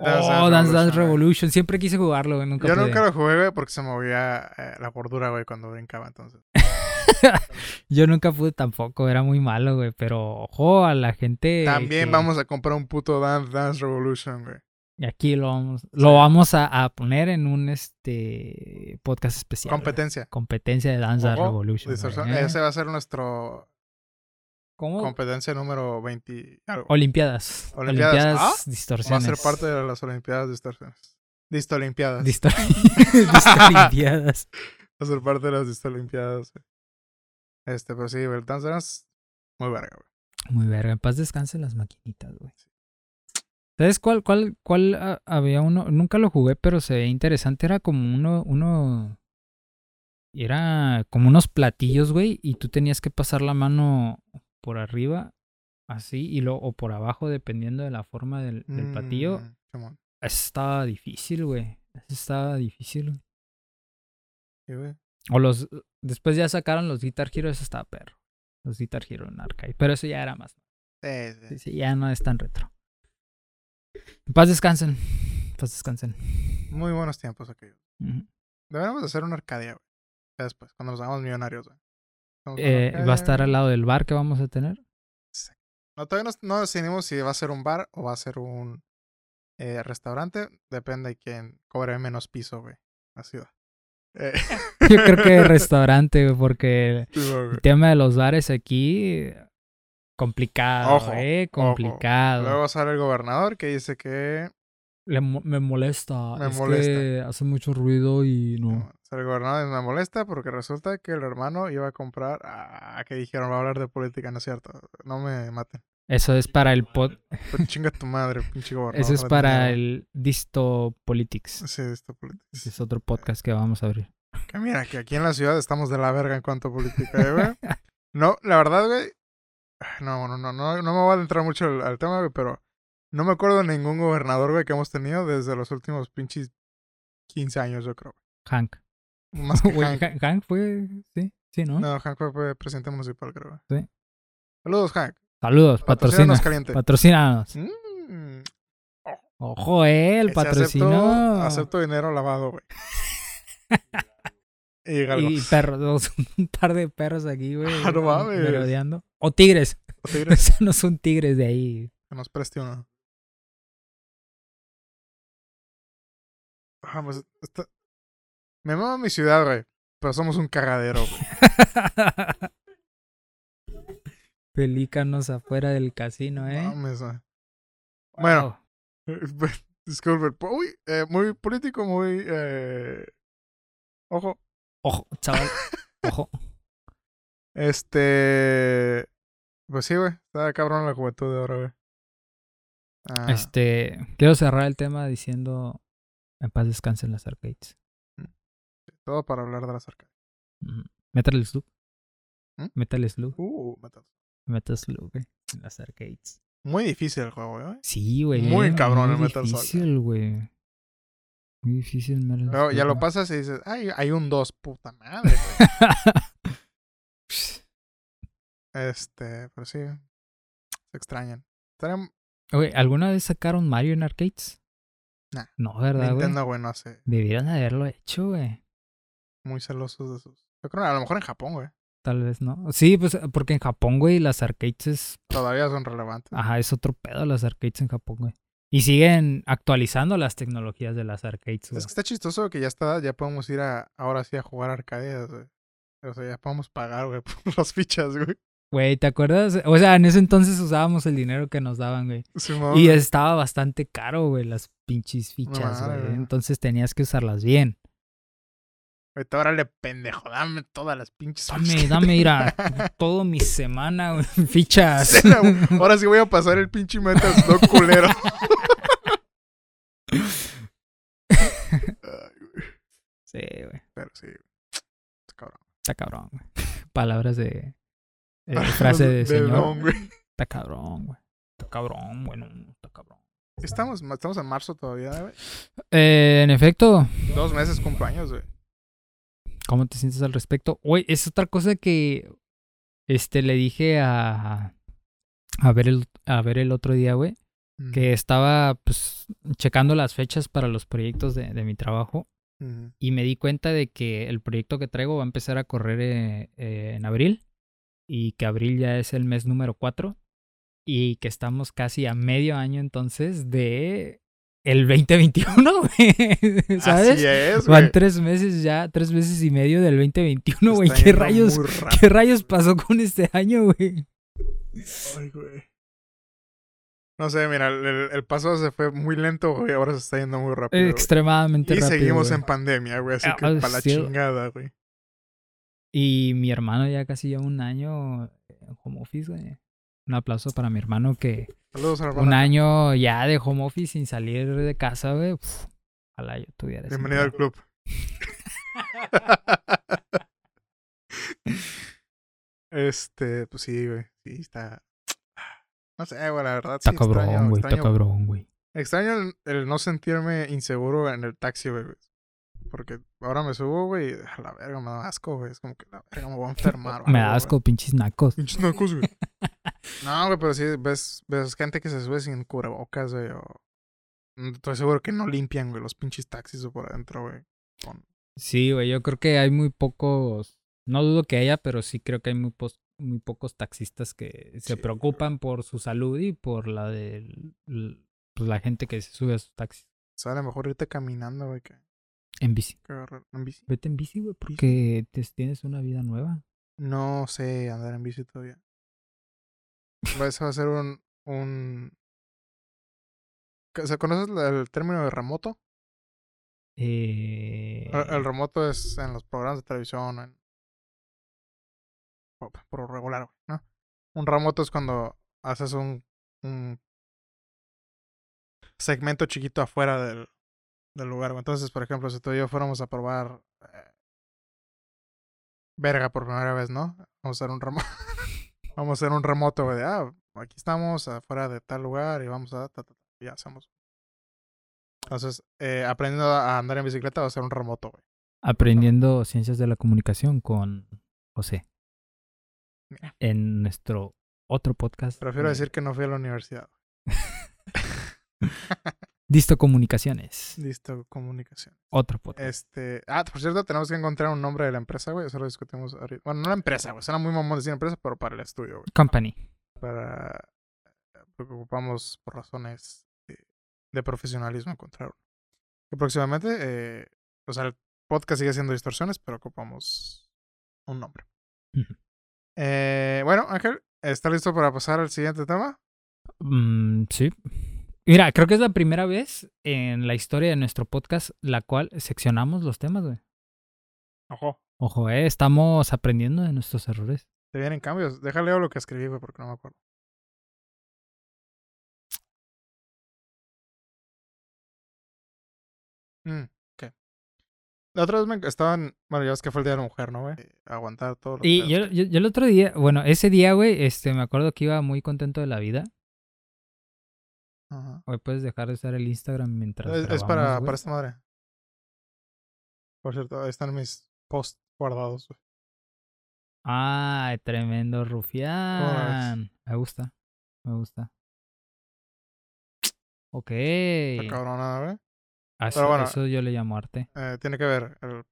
Dance oh, Dance Dance. Revolution. Siempre quise jugarlo, güey. Nunca Yo pude. nunca lo jugué, güey, porque se movía eh, la bordura, güey, cuando brincaba, entonces. Yo nunca pude tampoco, era muy malo, güey. Pero ojo a la gente. También que- vamos a comprar un puto Dance Dance Revolution, güey. Y aquí lo vamos, lo vamos a, a poner en un este podcast especial. güey. Competencia. Competencia de Dance Revolution. güey. ¿eh? Ese va a ser nuestro ¿Cómo? competencia número 20. algo. Olimpiadas. Olimpiadas. Olimpiadas, Ah, Va a distorsiones. ser parte de las Olimpiadas distorsiones. Distolimpiadas. Distolimpiadas. Va a ser parte de las Distolimpiadas. güey. Este, pero sí, güey, el Dance Dance, muy verga, güey. Muy verga. En paz descansen las maquinitas, güey. ¿Sabes cuál, cuál, cuál ah, había uno? Nunca lo jugué, pero se veía interesante. Era como uno, uno. Era como unos platillos, güey. Y tú tenías que pasar la mano por arriba, así, y lo, o por abajo, dependiendo de la forma del, del platillo. Mm. Eso estaba difícil, güey. Eso estaba difícil, güey. Sí, güey. O los. Después ya sacaron los Guitar Hero, eso estaba perro. Los Guitar Hero en arcade. Pero eso ya era más. Sí, sí. Sí, sí, ya no es tan retro. En paz descansen. En paz descansen. Muy buenos tiempos aquellos. Ujú. Deberíamos hacer una Arcadia, güey. Después, cuando nos hagamos millonarios, güey. Eh, va a estar al lado del bar que vamos a tener. No, todavía no, no decidimos si va a ser un bar o va a ser un eh, restaurante. Depende de quién cobre menos piso, güey. La ciudad. Eh, Yo creo que restaurante, güey, porque sí, el tema de los bares aquí. Complicado, Ojo, eh. ojo. Complicado. Luego sale el gobernador que dice que. Le me molesta. Me es molesta. que hace mucho ruido y no. Sale el gobernador y me molesta porque resulta que el hermano iba a comprar. Ah, que dijeron, va a hablar de política, no es cierto. No me maten. Eso es para el pod. Pues chinga tu madre, pinche gobernador. Eso es para el Disto Politics. Sí. Ese es otro podcast que vamos a abrir. Que mira, que aquí en la ciudad estamos de la verga en cuanto a política, ¿eh, güey. No, la verdad, güey. No, no, no, no, no me voy a adentrar mucho al, al tema, güey, pero no me acuerdo de ningún gobernador, güey, que hemos tenido desde los últimos pinches 15 años, yo creo. Hank. Más que Hank. Han- Hank fue. Sí, sí, ¿no? No, Hank fue, fue presidente municipal, creo. güey. Sí. Saludos, Hank. Saludos, patrocina. Patrocínanos caliente. Patrocínanos. Mm, Ojo, eh, el acepto, patrocinio. acepto dinero lavado, güey. y perros, un par de perros aquí, güey. Ah, no mames. merodeando. O tigres. Tigres, Esos no son tigres de ahí. que nos preste uno. Ah, pues, está- Me mama mi ciudad, güey. Pero somos un cagadero, güey. Pelícanos afuera del casino, eh. Mames. Bueno, Wow. disculpe. po- Uy, eh, muy político, muy. Eh... Ojo. Ojo, chaval. Ojo. Este. Pues sí, güey. Está cabrón la juventud de ahora, güey. Ah, Este, quiero cerrar el tema diciendo en paz descansen las arcades. Todo para hablar de las arcades. Ujú. Metal Slug. ¿Mm? Metal Slug. Uh, metal. Metal Slug, güey. En las arcades. Muy difícil el juego, güey. Sí, güey. Muy eh, cabrón el muy Metal Slug. difícil, güey. Muy difícil, Metal Luego ya lo pasas y dices, ay, hay un 2, puta madre, güey. este, pero sí. Se extrañan. ¿alguna vez sacaron Mario en arcades? Nah. No, ¿verdad, güey? Nintendo, güey, no hace. Debieran haberlo hecho, güey. Muy celosos de sus Yo creo que a lo mejor en Japón, güey. Tal vez no. Sí, pues porque en Japón, güey, las arcades es. Todavía son relevantes. Ajá, es otro pedo las arcades en Japón, güey. Y siguen actualizando las tecnologías de las arcades, güey. Es que está chistoso que ya está, ya podemos ir a, ahora sí a jugar arcades, güey. O sea, ya podemos pagar, güey, por las fichas, güey. Güey, ¿te acuerdas? O sea, en ese entonces usábamos el dinero que nos daban, güey. Y estaba bastante caro, güey, las pinches fichas, güey. Entonces tenías que usarlas bien. Ahorita órale, pendejo, dame todas las pinches Dame, dame, mira, todo mi semana, güey, fichas. Ahora sí voy a pasar el pinche metal no culero. Sí, güey. Pero sí, está cabrón. Está cabrón, güey. Palabras de. eh, frase de señor. don, güey. Está cabrón, güey. Está cabrón, bueno, está cabrón. Estamos, estamos en marzo todavía, güey. Eh, en efecto, Dos meses cumpleaños, güey. ¿Cómo te sientes al respecto? Güey, es otra cosa que. Este, le dije a. A ver el, a ver el otro día, güey. Mm. Que estaba, pues, checando las fechas para los proyectos de, de mi trabajo. Mm. Y me di cuenta de que el proyecto que traigo va a empezar a correr eh, eh, en abril. Y que abril ya es el mes número 4. Y que estamos casi a medio año entonces de el 2021, güey. ¿Sabes? Así es, Van güey. tres meses ya, tres meses y medio del 2021, güey. ¿Qué rayos, qué rayos pasó con este año, güey? Ay, güey. No sé, mira, el, el paso se fue muy lento, güey. Ahora se está yendo muy rápido. Extremadamente Y rápido. seguimos güey. en pandemia, güey. Así Ah, que para la chingada, güey. Y mi hermano ya casi lleva un año en home office, güey. Un aplauso para mi hermano que Saludos a un año ya de home office sin salir de casa, güey. Ojalá yo tuviera Bienvenido al club. este, pues sí, güey. Sí, está. No sé, güey, la verdad. Está sí, extraño- cabrón, güey. Está cabrón, güey. Extraño el, el no sentirme inseguro en el taxi, güey. Porque ahora me subo, güey, y a la verga me da asco, güey. Es como que la verga me voy a enfermar. Me da asco, pinches nacos. Pinches nacos, güey. No, güey, pero sí ves, ves gente que se sube sin cubrebocas, güey. O... Mm, Estoy seguro que no limpian, güey, los pinches taxis o por adentro, güey. Con... Sí, güey. Yo creo que hay muy pocos. No dudo que haya, pero sí creo que hay muy, pos- muy pocos taxistas que se Sí, preocupan por su salud y por la de pues, la gente que se sube a sus taxis. Sale mejor irte caminando, güey, que, En bici. que en bici. Vete en bici, güey, porque te- tienes una vida nueva. No sé andar en bici todavía. Va a ser un... un... ¿Se conoces el término de remoto? Eh, El, el remoto es en los programas de televisión, en... por, por regular, ¿no? Un remoto es cuando haces un, un segmento chiquito afuera del, del lugar. Entonces, por ejemplo, si tú y yo fuéramos a probar eh, verga por primera vez, ¿no? Vamos a hacer un remoto. vamos a hacer un remoto, güey, de, ah, aquí estamos afuera de tal lugar y vamos a... ta, ta, ta, y ya hacemos. Entonces, eh, aprendiendo a andar en bicicleta va a ser un remoto, güey. aprendiendo ciencias de la comunicación con José. Mira. En nuestro otro podcast. Prefiero de decir que no fui a la universidad. Disto Comunicaciones. Listo, comunicación. Otro podcast. Este, ah, por cierto, tenemos que encontrar un nombre de la empresa, güey. Eso lo discutimos ahorita. Bueno, no la empresa, güey. Suena muy mamón decir empresa, pero para el estudio, güey. Company. Para. Porque ocupamos por razones de, de profesionalismo encontrar uno. Que próximamente, eh, o sea, el podcast sigue siendo distorsiones, pero ocupamos un nombre. Eh, bueno, Ángel, ¿está listo para pasar al siguiente tema? Mm, sí. Mira, creo que es la primera vez en la historia de nuestro podcast la cual seccionamos los temas, güey. Ojo. Ojo, eh, estamos aprendiendo de nuestros errores. Te vienen cambios. Déjale leo lo que escribí, güey, porque no me acuerdo. Mm, ¿Qué? La otra vez me estaban. Bueno, ya ves que fue el día de la mujer, ¿no, güey? Eh, Aguantar todo lo Y yo, yo, yo el otro día, bueno, ese día, güey, este, me acuerdo que iba muy contento de la vida. Hoy puedes dejar de usar el Instagram mientras Es, es para, para esta madre. Por cierto, ahí están mis posts guardados, güey. Ah, tremendo rufián. Me gusta, me gusta. Ok. Está cabronada, güey. A Pero Eso, bueno. eso yo le llamo arte. Eh, tiene que ver. el-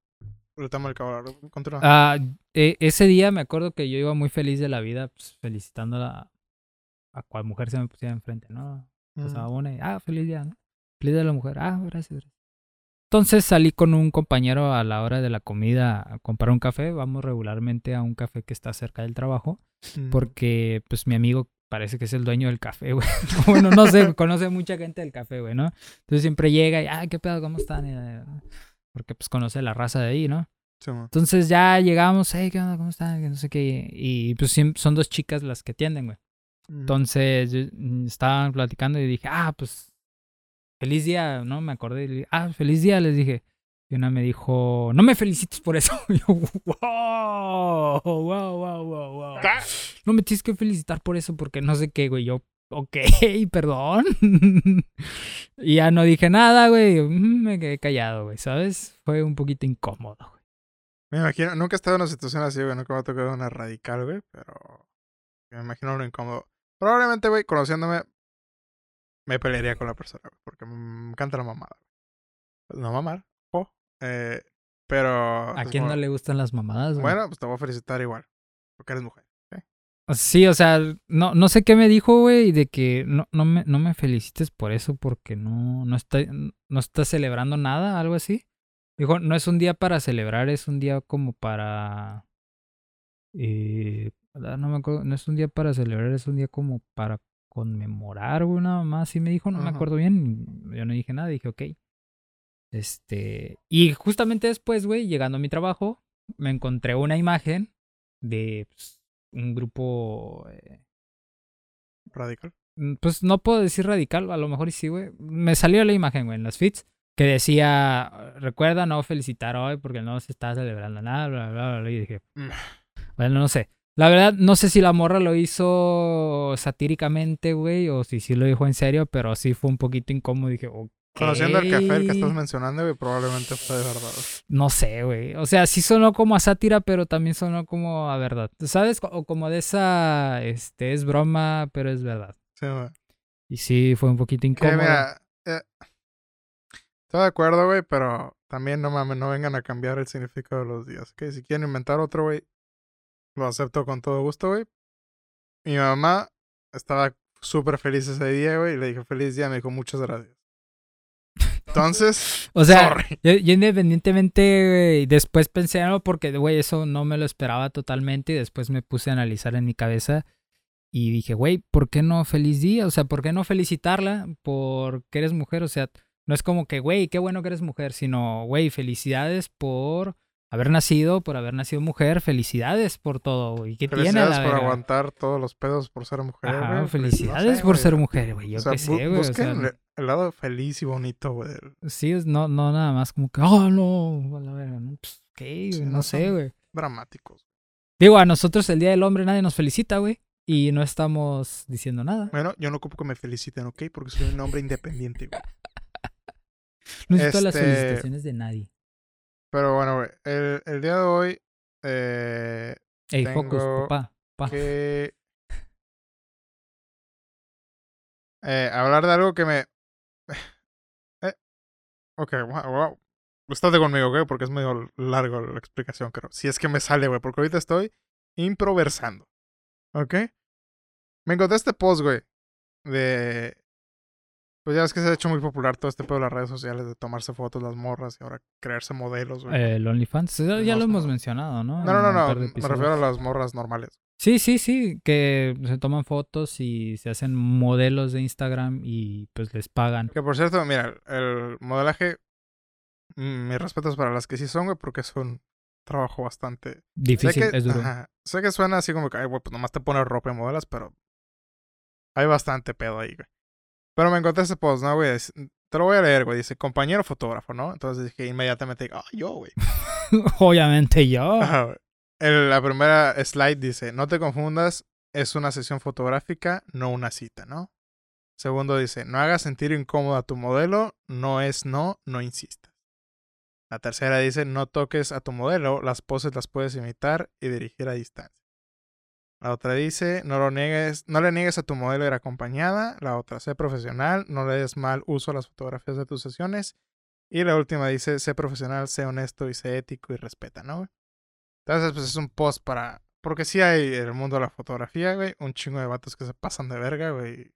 el cabrón. Continúa. Ah, e- ese día me acuerdo que yo iba muy feliz de la vida, pues, felicitando a, a cual mujer se me pusiera enfrente, ¿no? Pasaba Ujú. una y, ah, feliz día, ¿no? Feliz día de la mujer, ah, gracias, gracias. Entonces salí con un compañero a la hora de la comida a comprar un café. Vamos regularmente a un café que está cerca del trabajo, Ujú. porque pues mi amigo parece que es el dueño del café, güey. bueno, no sé, conoce mucha gente del café, güey, ¿no? Entonces siempre llega y, ah, ¿qué pedo? ¿Cómo están? Porque pues conoce la raza de ahí, ¿no? Sí. Entonces ya llegamos, hey, ¿qué onda? ¿Cómo están? Que no sé qué. Y pues son dos chicas las que atienden, güey. Entonces mm, estaban platicando y dije, ah, pues feliz día, ¿no? Me acordé y le dije, ah, feliz día, les dije. Y una me dijo, no me felicites por eso. Y yo, wow, wow, wow, wow, wow. No me tienes que felicitar por eso porque no sé qué, güey. Yo, ok, perdón. y ya no dije nada, güey. Mm, Me quedé callado, güey, ¿sabes? Fue un poquito incómodo, güey. Me imagino, nunca he estado en una situación así, güey. Nunca me ha tocado una radical, güey. Pero me imagino lo incómodo. Probablemente, güey, conociéndome, me pelearía con la persona, güey. Porque me encanta la mamada. No mamar, oh. Eh, pero. ¿A quién no le gustan las mamadas, güey? Bueno, pues te voy a felicitar igual. Porque eres mujer. Sí, o sea, no, no sé qué me dijo, güey, de que no, no, me, no me felicites por eso porque no, no, está, no está celebrando nada, algo así. Dijo, no es un día para celebrar, es un día como para... eh, no me acuerdo, no es un día para celebrar, es un día como para conmemorar, güey, nada más. Así me dijo, no me acuerdo bien. Yo no dije nada, dije, ok. Este, y justamente después, güey, llegando a mi trabajo, me encontré una imagen de pues, un grupo, eh, Radical. mm, pues no puedo decir radical, a lo mejor sí, güey. Me salió la imagen, güey, en las feeds, que decía, recuerda no felicitar hoy porque no se está celebrando nada, bla, bla, bla, bla", y dije, Mm. bueno, no sé. La verdad, no sé si la morra lo hizo satíricamente, güey, o si sí lo dijo en serio, pero sí fue un poquito incómodo. Dije, ok. Conociendo el café el que estás mencionando, güey, probablemente fue de verdad. No sé, güey. O sea, sí sonó como a sátira, pero también sonó como a verdad. ¿Sabes? O como de esa, este, es broma, pero es verdad. Sí, güey. Y sí, fue un poquito incómodo. mira, eh, estoy de acuerdo, güey, pero también no mames, no vengan a cambiar el significado de los días. Que si quieren inventar otro, güey, lo acepto con todo gusto, güey. Mi mamá estaba súper feliz ese día, güey, y le dije feliz día, me dijo muchas gracias. Entonces, O sea, sorry. yo, yo independientemente, güey, después pensé algo porque, güey, eso no me lo esperaba totalmente y después me puse a analizar en mi cabeza y dije, güey, ¿por qué no feliz día? O sea, ¿por qué no felicitarla porque eres mujer? O sea, no es como que, güey, qué bueno que eres mujer, sino, güey, felicidades por haber nacido, por haber nacido mujer, felicidades por todo, güey. ¿Qué tiene Felicidades la por verga? aguantar todos los pedos por ser mujer, Ajá, güey. felicidades No sé, por güey. ser mujer, güey. Yo O sea, qué sé, güey. o sea, busquen el- el lado feliz y bonito, güey. Sí, no, no nada más como que, oh, no, la verga, ¿no? Pues, güey, no, no sé, güey. Dramáticos. Digo, a nosotros el Día del Hombre nadie nos felicita, güey. Y no estamos diciendo nada. Bueno, yo no ocupo que me feliciten, ¿ok? Porque soy un hombre independiente, güey. No necesito las este- felicitaciones de nadie. Pero bueno, güey. El, el día de hoy, eh, Ey, Focus, tengo papá, papá. que eh, hablar de algo que me... Eh, ok, wow, wow. Estate conmigo, ¿ok? Porque es medio largo la explicación, creo. Si es que me sale, güey. Porque ahorita estoy improversando. ¿Ok? Me encontré este post, güey. De... Pues ya ves que se ha hecho muy popular todo este pedo de las redes sociales de tomarse fotos las morras y ahora crearse modelos, güey. Eh, El OnlyFans, ya, ya No lo hemos mencionado, ¿no? no, no, no, no. Me refiero a las morras normales. Sí, sí, sí, que se toman fotos y se hacen modelos de Instagram y pues les pagan. Que por cierto, mira, el modelaje, mm, mis respetos para las que sí son, güey, porque es un trabajo bastante... Difícil, sé que, es duro. ajá, sé que suena así como que, ay, güey, pues nomás te pones ropa y modelas, pero hay bastante pedo ahí, güey. Pero me encontré ese post, ¿no, güey? Te lo voy a leer, güey. Dice, compañero fotógrafo, ¿no? Entonces dije inmediatamente, ah, yo, güey. Obviamente yo. Ajá, güey. El- la primera slide dice, no te confundas, es una sesión fotográfica, no una cita, ¿no? Segundo dice, no hagas sentir incómodo a tu modelo, no es no, no insistas. La tercera dice, no toques a tu modelo, las poses las puedes imitar y dirigir a distancia. La otra dice, no lo niegues, no le niegues a tu modelo ir acompañada. La otra, sé profesional, no le des mal uso a las fotografías de tus sesiones. Y la última dice, sé profesional, sé honesto y sé ético y respeta, ¿no? Entonces, pues es un post para... Porque sí hay en el mundo de la fotografía, güey, un chingo de vatos que se pasan de verga, güey.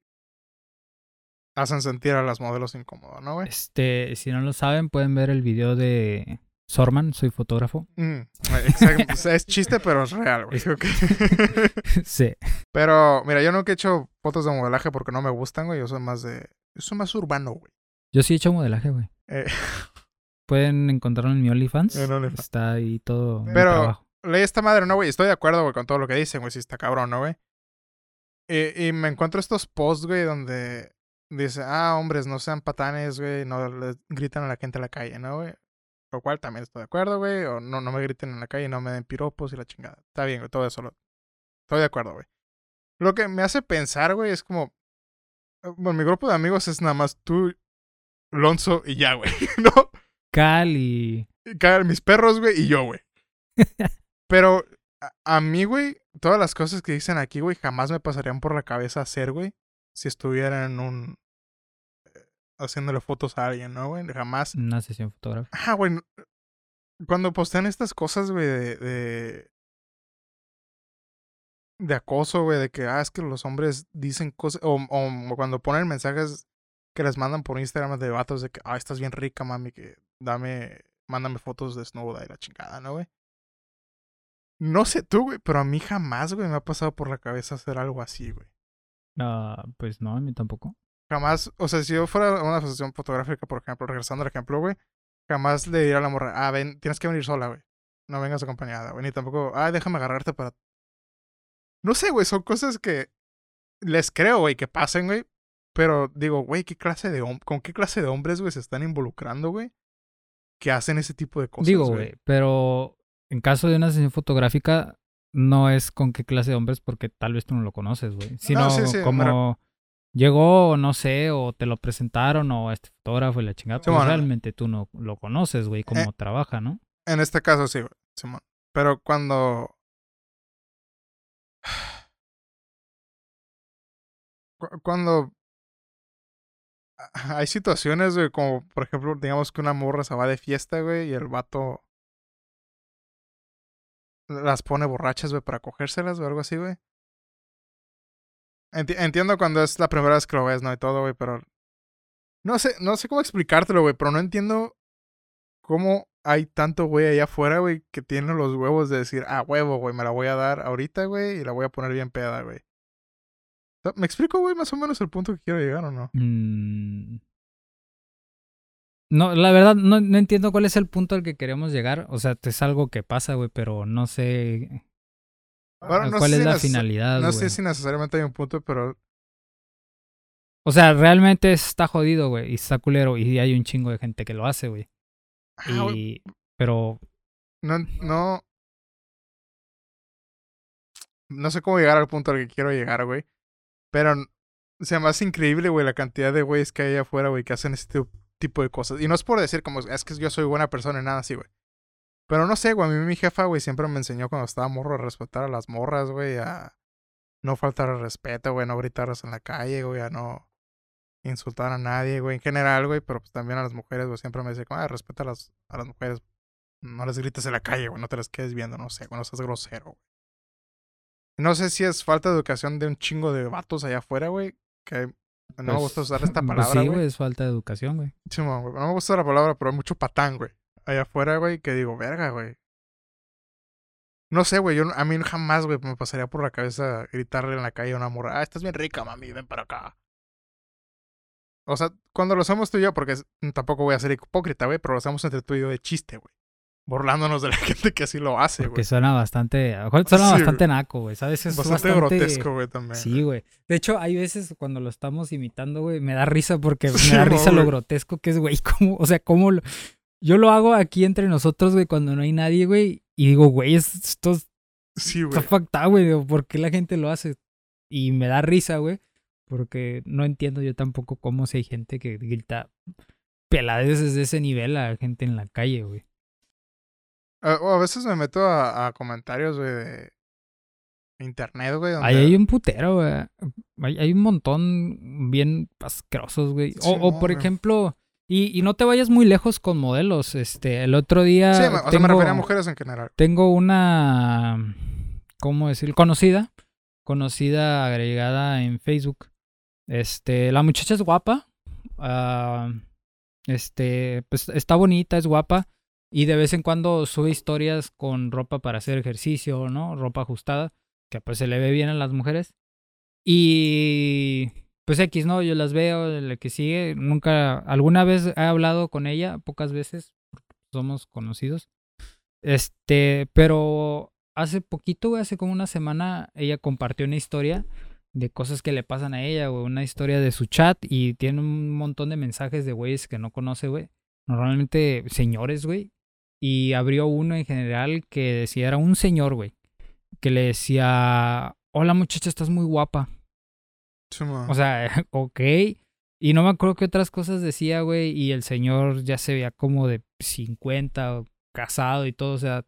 Hacen sentir a las modelos incómodos, ¿no, güey? Este, si no lo saben, pueden ver el video de Sorman, soy fotógrafo. Mm, exacto. O sea, es chiste, pero es real, güey. sí. Pero, mira, yo nunca he hecho fotos de modelaje porque no me gustan, güey. Yo soy más de... Yo soy más urbano, güey. Yo sí he hecho modelaje, güey. Eh, Pueden encontrarlo en mi OnlyFans. En OnlyFans. Está ahí todo mi Pero- trabajo. leí esta madre, ¿no, güey? Estoy de acuerdo, güey, con todo lo que dicen, güey. Sí está cabrón, ¿no, güey? Y, y me encuentro estos posts, güey, donde dice, ah, hombres, no sean patanes, güey. No les gritan a la gente en la calle, ¿no, güey? Lo cual también estoy de acuerdo, güey. O no, no me griten en la calle, no me den piropos y la chingada. Está bien, güey, todo eso. Lo... Estoy de acuerdo, güey. Lo que me hace pensar, güey, es como... Bueno, mi grupo de amigos es nada más tú, Lonzo y ya, güey. ¿No? Cal y... Y cada- mis perros, güey, y yo, güey. Pero a, a mí, güey, todas las cosas que dicen aquí, güey, jamás me pasarían por la cabeza hacer, güey, si estuviera en un... eh, haciéndole fotos a alguien, ¿no, güey? Jamás. Una sesión fotográfica. Ah, güey. no- Cuando postean estas cosas, güey, de, de... de acoso, güey, de que, ah, es que los hombres dicen cosas, o, o cuando ponen mensajes que les mandan por Instagram de vatos de que, ah, estás bien rica, mami, que dame, mándame fotos desnuda y la chingada, ¿no, güey? No sé tú, güey, pero a mí jamás, güey, me ha pasado por la cabeza hacer algo así, güey. Ah, pues no, a mí tampoco. Jamás, o sea, si yo fuera a una sesión fotográfica, por ejemplo, regresando al ejemplo, güey, jamás le diría a la morra, ah, ven, tienes que venir sola, güey. No vengas acompañada, güey. Ni tampoco, ah, déjame agarrarte para. No sé, güey, son cosas que les creo, güey, que pasen, güey. Pero digo, güey, ¿qué clase de ¿con qué clase de hombres, güey, se están involucrando, güey? Que hacen ese tipo de cosas. Digo, güey, pero en caso de una sesión fotográfica, no es con qué clase de hombres, porque tal vez tú no lo conoces, güey. Sino sí, sí, como pero- llegó, no sé, o te lo presentaron, o este fotógrafo y la chingada. Sí, Pues bueno. realmente tú no lo conoces, güey, cómo Eh. trabaja, ¿no? En este caso sí, güey, Simón. Pero cuando. Cu- Cuando. Hay situaciones, güey, como por ejemplo, digamos que una morra se va de fiesta, güey, y el vato. Las pone borrachas, güey, para cogérselas o algo así, güey. Enti- entiendo cuando es la primera vez que lo ves, ¿no? Y todo, güey, pero. No sé, no sé cómo explicártelo, güey, pero no entiendo cómo hay tanto güey allá afuera, güey, que tiene los huevos de decir, ah, huevo, güey, me la voy a dar ahorita, güey, y la voy a poner bien peda, güey. ¿Me explico, güey, más o menos el punto que quiero llegar o no? Mm. No, la verdad, no, no entiendo cuál es el punto al que queremos llegar. O sea, es algo que pasa, güey, pero no sé Bueno, no cuál sé es si la finalidad, No sé si necesariamente hay un punto, pero O sea, realmente está jodido, güey, y está culero, y hay un chingo de gente que lo hace, güey. ah, Y... Pero no, no. No sé cómo llegar al punto al que quiero llegar, güey. Pero n- se me hace increíble, güey, la cantidad de güeyes que hay afuera, güey, que hacen este tipo de cosas. Y no es por decir como, es que yo soy buena persona y nada así, güey. Pero no sé, güey, a mí mi jefa, güey, siempre me enseñó cuando estaba morro a respetar a las morras, güey, a no faltar al respeto, güey, no gritarlas en la calle, güey, a no insultar a nadie, güey, en general, güey, pero pues también a las mujeres, güey, siempre me decía, ah, respeta a las, a las mujeres, no les grites en la calle, güey, no te las quedes viendo, no sé, güey, no seas grosero, güey. No sé si es falta de educación de un chingo de vatos allá afuera, güey, que no me pues, gusta usar esta pues palabra, sí, güey. es falta de educación, güey. Güey. No me gusta la palabra, pero hay mucho patán, güey. Allá afuera, güey, que digo, verga, güey. No sé, güey. Yo a mí jamás, güey, me pasaría por la cabeza gritarle en la calle a una morra. Ah, estás bien rica, mami, ven para acá. O sea, cuando lo hacemos tú y yo, porque es- tampoco voy a ser hipócrita, güey, pero lo hacemos entre tú y yo de chiste, güey. Burlándonos de la gente que así lo hace, güey. suena bastante... a Suena Sí, bastante naco, güey, ¿sabes? Es Bastante, bastante, grotesco, güey, también. Sí, güey. De hecho, hay veces cuando lo estamos imitando, güey, me da risa porque me da no, risa lo grotesco que es, güey. ¿Cómo? O sea, cómo lo... Yo lo hago aquí entre nosotros, güey, cuando no hay nadie, güey. Y digo, güey, es- esto Sí, está güey. fucked up, güey. ¿Por qué la gente lo hace? Y me da risa, güey. Porque no entiendo yo tampoco cómo si hay gente que grita peladeces de ese nivel a gente en la calle, güey. A, o a veces me meto a, a comentarios, güey, de internet, güey. donde- Ahí hay un putero, güey. Hay, hay un montón bien asquerosos, güey. Sí, O, o por güey. ejemplo, Y, y no te vayas muy lejos con modelos. Este, el otro día. Sí, me- o sea, me tengo- refería a mujeres en general. tengo una, ¿cómo decir? Conocida, conocida agregada en Facebook. Este, la muchacha es guapa, ah, este, pues está bonita, es guapa y de vez en cuando sube historias con ropa para hacer ejercicio, ¿no? Ropa ajustada, que pues se le ve bien a las mujeres. Y pues X, ¿no? Yo las veo, la que sigue, nunca, alguna vez he hablado con ella, pocas veces, somos conocidos. Este, pero hace poquito, hace como una semana, ella compartió una historia de cosas que le pasan a ella, güey, una historia de su chat y tiene un montón de mensajes de güeyes que no conoce, güey. Normalmente señores, güey. Y abrió uno en general que decía, era un señor, güey, que le decía, hola muchacha, estás muy guapa. Sí. O sea, ok. Y no me acuerdo qué otras cosas decía, güey. Y el señor ya se veía como de 50, o casado y todo. O sea,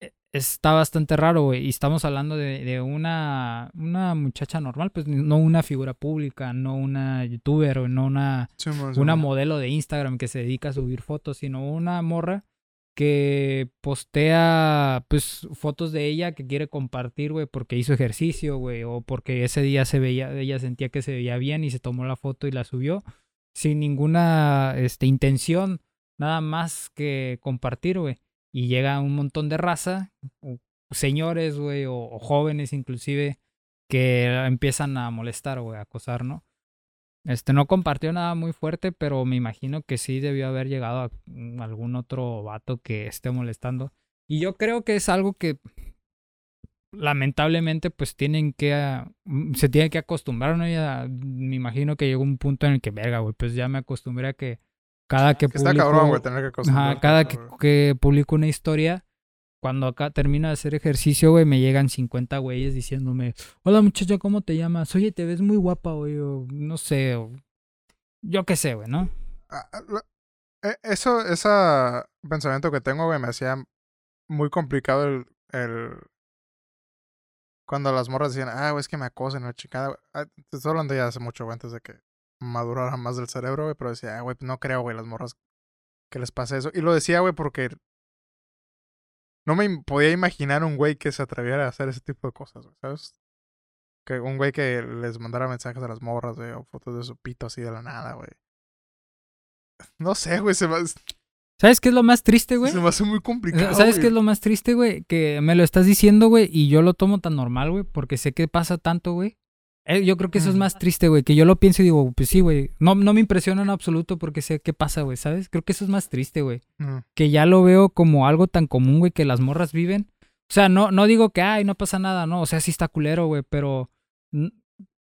e- está bastante raro, güey. Y estamos hablando de, de una, una muchacha normal, pues no una figura pública, no una youtuber o no una, Sí, mo, sí, una mo. modelo de Instagram que se dedica a subir fotos, sino una morra que postea pues fotos de ella que quiere compartir, güey, porque hizo ejercicio, güey, o porque ese día se veía, ella sentía que se veía bien y se tomó la foto y la subió sin ninguna este intención, nada más que compartir, güey. Y llega un montón de raza, señores, güey, o, o jóvenes inclusive que empiezan a molestar, güey, a acosar, ¿no? Este no compartió nada muy fuerte, pero me imagino que sí debió haber llegado a mm, algún otro vato que esté molestando. Y yo creo que es algo que lamentablemente pues tienen que ah, mm, se tienen que acostumbrar, ¿no? Ya, me imagino que llegó un punto en el que verga, güey, pues ya me acostumbré a que cada que, Que está publico- cabrón, güey, tener que Ajá, cada que publico una historia, cuando acá termino de hacer ejercicio, güey, me llegan 50 güeyes diciéndome, hola muchacha, ¿cómo te llamas? Oye, te ves muy guapa, güey, o no sé, yo qué sé, güey, ¿no? Ah, ah, eh, Eso, ese pensamiento que tengo, güey, me hacía muy complicado el, el... Cuando las morras decían, ah, güey, es que me acosen, la chingada. güey". Ah, estoy hablando ya hace mucho, güey, antes de que madurara más del cerebro, güey, pero decía, ah, güey, no creo, güey, las morras que les pase eso. Y lo decía, güey, porque no me podía imaginar un güey que se atreviera a hacer ese tipo de cosas, güey, ¿sabes? Que un güey que les mandara mensajes a las morras, güey, o fotos de su pito así de la nada, güey. No sé, güey, se me, ¿Sabes qué es lo más triste, güey? se me hace muy complicado. ¿Sabes qué es lo más triste, güey? Que me lo estás diciendo, güey, y yo lo tomo tan normal, güey, porque sé que pasa tanto, güey. Eh, yo creo que eso es más triste, güey, que yo lo pienso y digo, pues sí, güey. No, no me impresiona en absoluto porque sé qué pasa, güey, ¿sabes? Creo que eso es más triste, güey. Mm, que ya lo veo como algo tan común, güey, que las morras viven. O sea, no, no digo que, ay, no pasa nada, no, o sea, sí está culero, güey, pero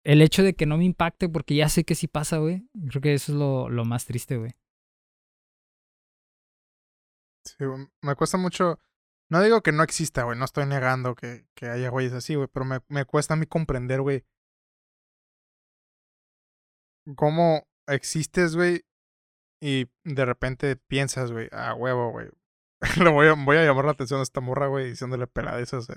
el hecho de que no me impacte porque ya sé que sí pasa, güey, creo que eso es lo, lo más triste, güey. sí, me cuesta mucho. No digo que no exista, güey. No estoy negando que, que haya güeyes así, güey. Pero me, me cuesta a mí comprender, güey. Cómo existes, güey. Y de repente piensas, güey, ah, huevo, güey. Le voy a, voy a llamar la atención a esta morra, güey, diciéndole peladezas. Eh.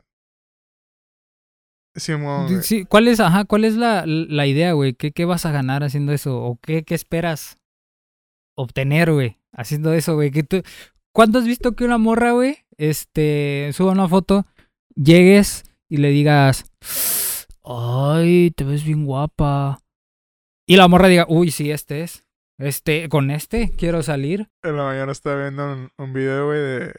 Güey. Sí, ¿cuál es, ajá, cuál es la, la idea, güey? ¿Qué, ¿Qué vas a ganar haciendo eso? ¿O qué, qué esperas obtener, güey, haciendo eso, güey? ¿Qué tú- ¿Cuándo has visto que una morra, güey, este, suba una foto, llegues y le digas, ay, te ves bien guapa? Y la morra diga, uy, sí, este es. Este, con este quiero salir. En la mañana estaba viendo un, video, güey, de.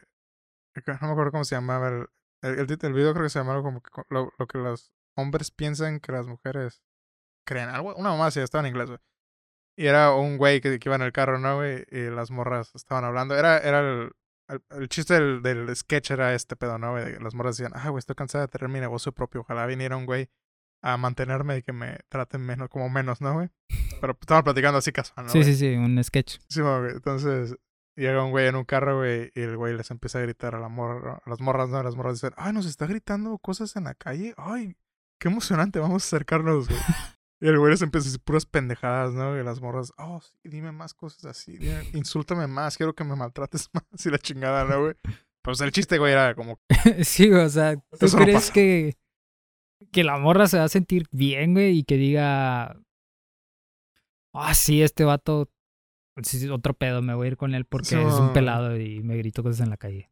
No me acuerdo cómo se llamaba. El, el, el, video creo que se llamaba como que lo, que los hombres piensan que las mujeres creen. Algo, una mamá así, estaba en inglés, güey. Y era un güey que, iba en el carro, ¿no, güey? Y las morras estaban hablando. Era, era el, el, el chiste del, del sketch era este pedo, ¿no, güey? Las morras decían, ah, güey, estoy cansada de tener mi negocio propio. Ojalá viniera un güey a mantenerme y que me traten menos, como menos, ¿no, güey? Pero estaban platicando así casual, ¿no? sí, güey? sí, sí, un sketch. Sí, güey. Entonces, llega un güey en un carro, güey, y el güey les empieza a gritar a, la morra, a las morras, ¿no? Las morras dicen, ay, nos está gritando cosas en la calle. Ay, qué emocionante, vamos a acercarnos, güey. y el güey les empieza a decir puras pendejadas, ¿no? Y las morras, oh, sí, dime más cosas así, dime- insúltame más, quiero que me maltrates más. Y la chingada, ¿no, güey? Pues el chiste, güey, era como, sí, o sea, ¿tú Eso no crees pasa. que, que la morra se va a sentir bien, güey, y que diga, ah, sí, este vato otro pedo, me voy a ir con él porque es un pelado y me gritó cosas en la calle.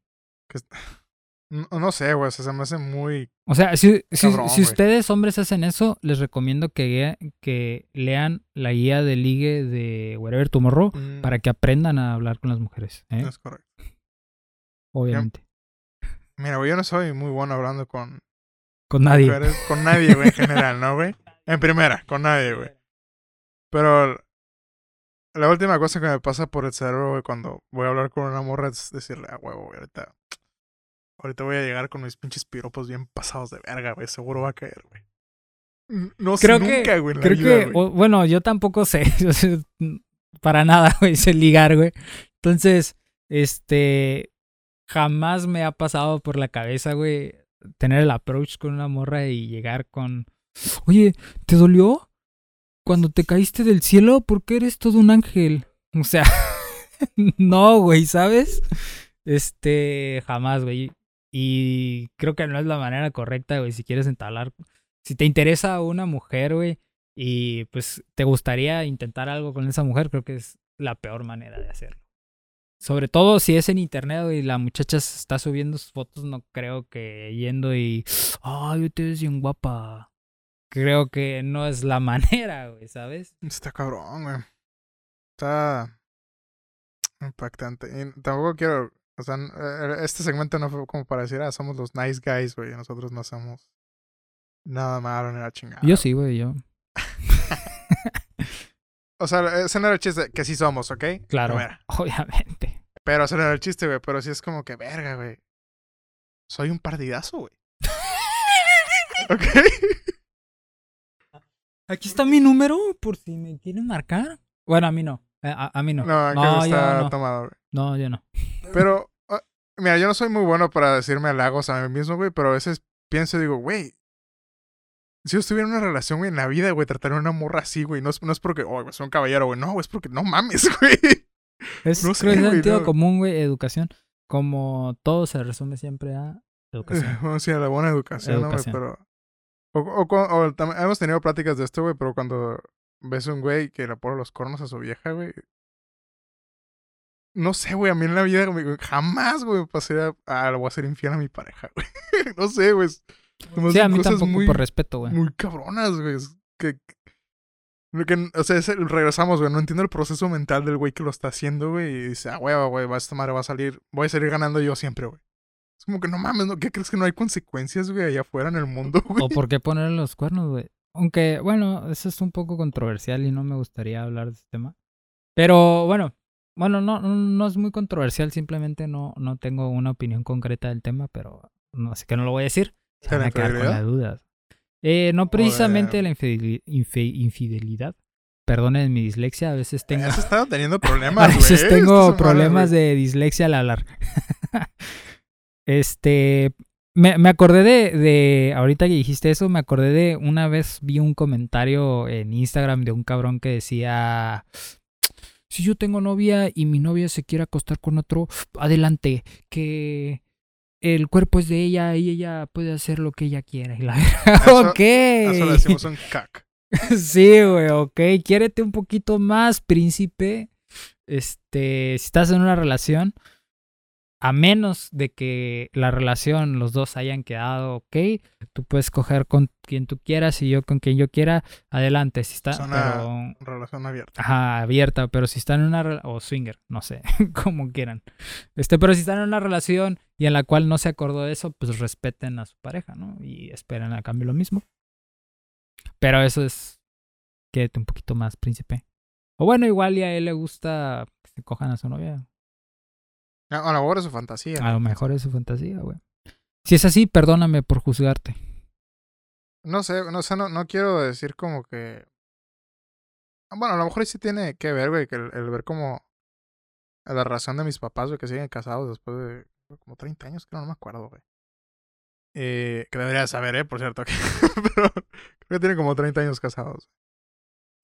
Que no, no sé, güey. o sea, se me hace muy. O sea, si, si, Cabrón, si güey. ustedes hombres hacen eso, les recomiendo que, que lean la guía de ligue de Wherever Tomorrow mm, para que aprendan a hablar con las mujeres, ¿eh? es correcto. Obviamente. Mira, güey, yo no soy muy bueno hablando con Con nadie. mujeres, con nadie, güey, en general, ¿no, güey? En primera, con nadie, güey. Pero la última cosa que me pasa por el cerebro, güey, cuando voy a hablar con una morra es decirle, a huevo, güey, ahorita. Ahorita voy a llegar con mis pinches piropos bien pasados de verga, güey. Seguro va a caer, güey. No sé Creo que- nunca, güey, Creo que, güey. o- bueno, yo tampoco sé, sea, para nada, güey, sé ligar, güey. Entonces, este, jamás me ha pasado por la cabeza, güey, tener el approach con una morra y llegar con, oye, ¿te dolió? Cuando te caíste del cielo, ¿por qué eres todo un ángel? O sea, no, güey, ¿sabes? Este, jamás, güey. Y creo que no es la manera correcta, güey, si quieres entablar si te interesa una mujer, güey, y pues te gustaría intentar algo con esa mujer, creo que es la peor manera de hacerlo. Sobre todo si es en internet y la muchacha está subiendo sus fotos, no creo que yendo y, ay, te ves bien guapa. Creo que no es la manera, güey, ¿sabes? Está cabrón, güey. Está impactante. Y tampoco quiero. O sea, n- eh, este segmento no fue como para decir, ah, somos los nice guys, güey. Nosotros no hacemos nada malo ni la chingada. Yo sí, güey, yo. O sea, ese no era el chiste, que sí somos, ¿ok? Claro, Primera. obviamente. Pero ese no era el chiste, güey. Pero sí es como que, verga, güey. Soy un partidazo, güey. ¿Ok? Aquí está mi número por si me quieren marcar. Bueno, a mí no. Eh, A, a mí no. No, No, yo está no. tomado, güey. No, yo no. Pero, ah, mira, yo no soy muy bueno para decirme halagos a mí mismo, güey, pero a veces pienso y digo, güey, si yo estuviera en una relación, güey, en la vida, güey, tratar a una morra así, güey, no es, no es porque, oh, güey, soy un caballero, güey, no, güey, es porque no mames, güey. Es, No creo sé, que es güey, sentido no. común, güey, educación. Como todo se resume siempre a educación. Vamos a a la buena educación, ¿no, güey? Pero. O, o, cu- o tam- hemos tenido pláticas de esto, güey, pero cuando ves un güey que le pone los cornos a su vieja, güey. No sé, güey, a mí en la vida güey, jamás, güey, pasé a, a, voy a ser infiel a mi pareja, güey. no sé, güey. Sí, a mí tampoco, muy, por respeto, güey. muy cabronas, güey. Que, que- o sea, es regresamos, güey. No entiendo el proceso mental del güey que lo está haciendo, güey. Y dice, ah, güey, güey, va, esta madre va a salir. Voy a salir ganando yo siempre, güey. Es como que no mames, ¿no? ¿Qué crees que no hay consecuencias, güey, allá afuera en el mundo, güey? O por qué ponerle los cuernos, güey. Aunque, bueno, eso es un poco controversial y no me gustaría hablar de este tema. Pero bueno, bueno, no, no, no es muy controversial, simplemente no, no tengo una opinión concreta del tema, pero no, así que no lo voy a decir. Se ¿De van a quedar con las dudas. Eh, no precisamente la infidelidad. Perdonen mi dislexia, a veces tengo... Has estado teniendo problemas, A veces tengo problemas de dislexia al hablar. este. Me, me acordé de, de. Ahorita que dijiste eso, me acordé de. Una vez vi un comentario en Instagram de un cabrón que decía. Si yo tengo novia y mi novia se quiere acostar con otro, adelante. Que el cuerpo es de ella y ella puede hacer lo que ella quiera. Y la Eso- ok. Eso le decimos un cac. Sí, güey, ok. Quiérete un poquito más, príncipe. Este, si estás en una relación, a menos de que la relación, los dos hayan quedado ok, tú puedes coger con quien tú quieras y yo con quien yo quiera, adelante. Si está, Es una- pero, Relación abierta. ajá, abierta, pero si están en una o swinger, no sé, como quieran. Este, pero si están en una relación y en la cual no se acordó de eso, pues respeten a su pareja, ¿no? Y esperen a cambio lo mismo. Pero eso es quédate un poquito más, príncipe. O bueno, igual y a él le gusta que se cojan a su novia. A lo mejor es su fantasía. A lo mejor es su fantasía, güey. Si es así, perdóname por juzgarte. No sé, no sé, no, no quiero decir como que. Bueno, a lo mejor sí tiene que ver, güey, que el, el ver como la razón de mis papás, güey, que siguen casados después de como 30 años, creo, no me acuerdo, güey. Eh, que debería saber, ¿eh? Por cierto. que- Pero creo que tienen como 30 años casados.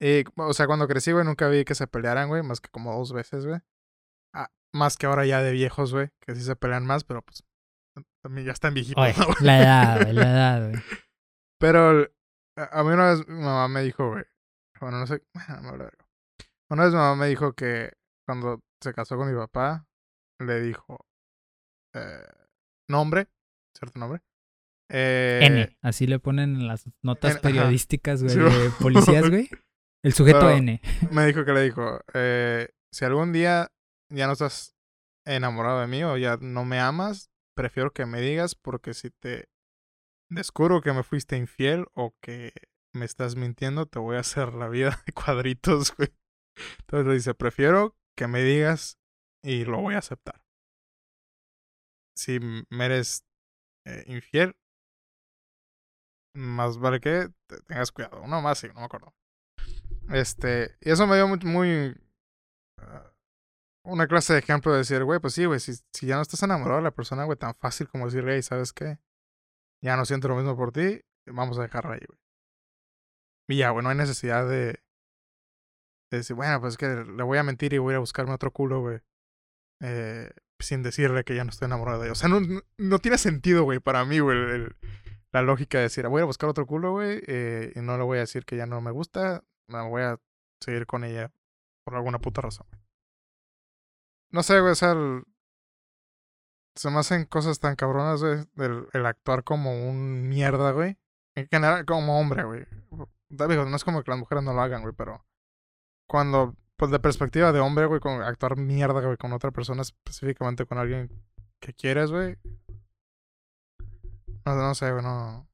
Eh, o sea, cuando crecí, güey, nunca vi que se pelearan, güey, más que como dos veces, güey. Ah, más que ahora ya de viejos, güey, que sí se pelean más, pero pues también ya están viejitos, Oye, la edad, güey, la edad, güey. Pero a mí una vez mi mamá me dijo, güey. Bueno, no sé. Bueno. Una vez mi mamá me dijo que cuando se casó con mi papá, le dijo eh, nombre, cierto nombre. Eh, N, así le ponen en las notas N, periodísticas, güey, Sí, de policías, güey. El sujeto N. me dijo que le dijo, eh, si algún día ya no estás enamorado de mí o ya no me amas, prefiero que me digas porque si te descubro que me fuiste infiel o que me estás mintiendo, te voy a hacer la vida de cuadritos, güey. Entonces le dice, prefiero que me digas y lo voy a aceptar. Si me eres eh, infiel, más vale que te- tengas cuidado. Uno más, sí, no me acuerdo. Este, y eso me dio muy, muy ah, una clase de ejemplo de decir, güey, pues sí, güey, si, si ya no estás enamorado de la persona, güey, tan fácil como decir, hey, ¿sabes qué? Ya no siento lo mismo por ti, vamos a dejarla ahí, güey. Y ya, güey, no hay necesidad de, de decir, bueno, pues es que le voy a mentir y voy a ir a buscarme otro culo, güey. Eh, sin decirle que ya no estoy enamorado de ella. O sea, no, no, tiene sentido, güey, para mí, güey, la lógica de decir, voy a buscar otro culo, güey, eh, y no le voy a decir que ya no me gusta, me voy a seguir con ella por alguna puta razón. güey. No sé, güey, o sea, el- se me hacen cosas tan cabronas, güey, el, el actuar como un mierda, güey. En general, como hombre, güey. No es como que las mujeres no lo hagan, güey, pero cuando, pues de perspectiva de hombre, güey, con actuar mierda, güey, con otra persona, específicamente con alguien que quieres, güey. No, no sé, güey, no.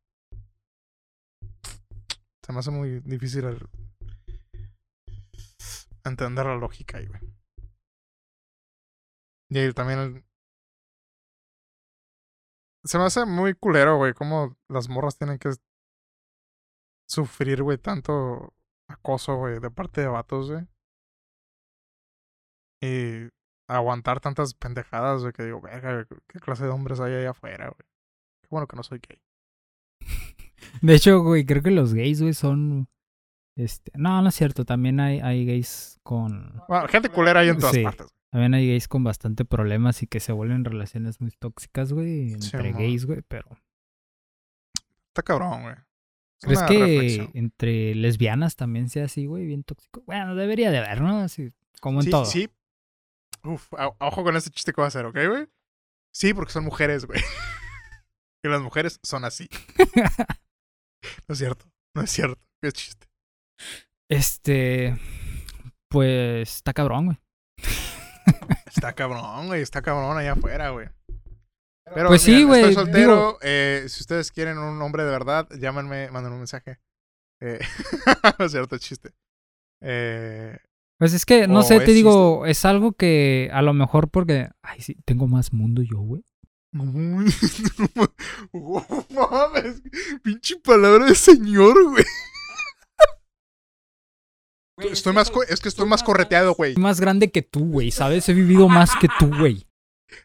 Se me hace muy difícil el- entender la lógica ahí, güey. Y también Se me hace muy culero, güey, cómo las morras tienen que sufrir, güey, tanto acoso, güey, de parte de vatos, güey. Y aguantar tantas pendejadas, güey, que digo, verga, ¿qué clase de hombres hay allá afuera, güey? Qué bueno que no soy gay. De hecho, güey, creo que los gays, güey, son. Este, no, no es cierto. También hay, hay gays con. Bueno, gente culera hay en todas Sí. partes. También hay gays con bastante problemas y que se vuelven relaciones muy tóxicas, güey, entre gays, güey, pero. Está cabrón, güey. Es ¿Crees que reflexión. entre lesbianas también sea así, güey, bien tóxico? Bueno, debería de haber, ¿no? Así, como en sí, todo. Sí. Uf, a- ojo con este chiste que voy a hacer, ¿ok, güey? Sí, porque son mujeres, güey. y las mujeres son así. no es cierto. No es cierto. Es chiste. Este. Pues está cabrón, güey. Está cabrón, güey. Está cabrón allá afuera, güey. Pero, Pues sí, güey, Estoy soltero. digo- eh, si ustedes quieren un hombre de verdad, llámenme, manden un mensaje. Eh, no es cierto, chiste. Eh, Pues es que, no ¿O sé, te digo, es algo que a lo mejor porque. Ay, sí, tengo más mundo yo, güey. Mames, pinche palabra de señor, güey. Estoy más, co- es que estoy más correteado, güey. Soy más grande que tú, güey, ¿sabes? He vivido más que tú, güey.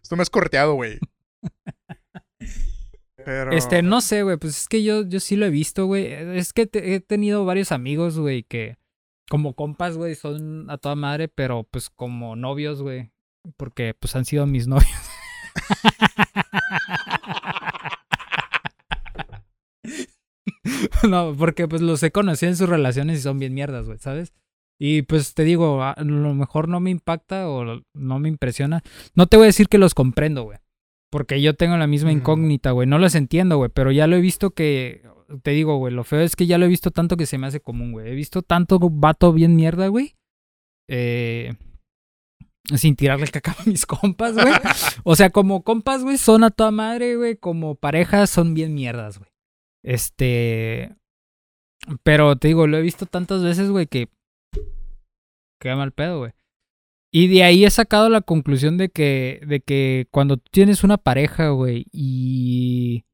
Estoy más correteado, güey. Pero... Este, no sé, güey, pues es que yo, yo sí lo he visto, güey. Es que te- he tenido varios amigos, güey, que como compas, güey, son a toda madre, pero pues como novios, güey. Porque pues han sido mis novios. no, porque pues los he conocido en sus relaciones y son bien mierdas, güey, ¿sabes? Y pues te digo, a lo mejor no me impacta o no me impresiona. No te voy a decir que los comprendo, güey. Porque yo tengo la misma incógnita, güey. No los entiendo, güey. Pero ya lo he visto que. Te digo, güey. Lo feo es que ya lo he visto tanto que se me hace común, güey. He visto tanto vato bien mierda, güey. Eh, sin tirarle caca a mis compas, güey. O sea, como compas, güey, son a toda madre, güey. Como parejas son bien mierdas, güey. Este. Pero te digo, lo he visto tantas veces, güey, que. Queda mal pedo, güey. Y de ahí he sacado la conclusión de que, de que cuando tienes una pareja, güey, y.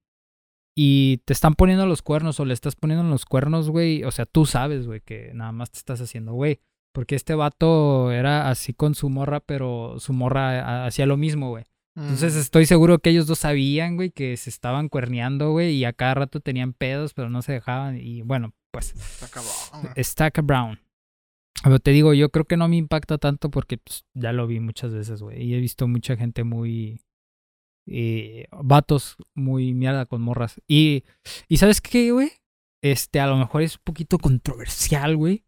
Y te están poniendo los cuernos o le estás poniendo los cuernos, güey. O sea, tú sabes, güey, que nada más te estás haciendo, güey. Porque este vato era así con su morra, pero su morra hacía lo mismo, güey. Entonces Mm, estoy seguro que ellos dos sabían, güey, que se estaban cuerneando, güey, y a cada rato tenían pedos, pero no se dejaban. Y bueno, pues Está cabrón, güey. Stack Brown. Pero te digo, yo creo que no me impacta tanto porque pues, ya lo vi muchas veces, güey. Y he visto mucha gente muy. eh, vatos muy mierda con morras. Y, y ¿sabes qué, güey? Este, a lo mejor es un poquito controversial, güey.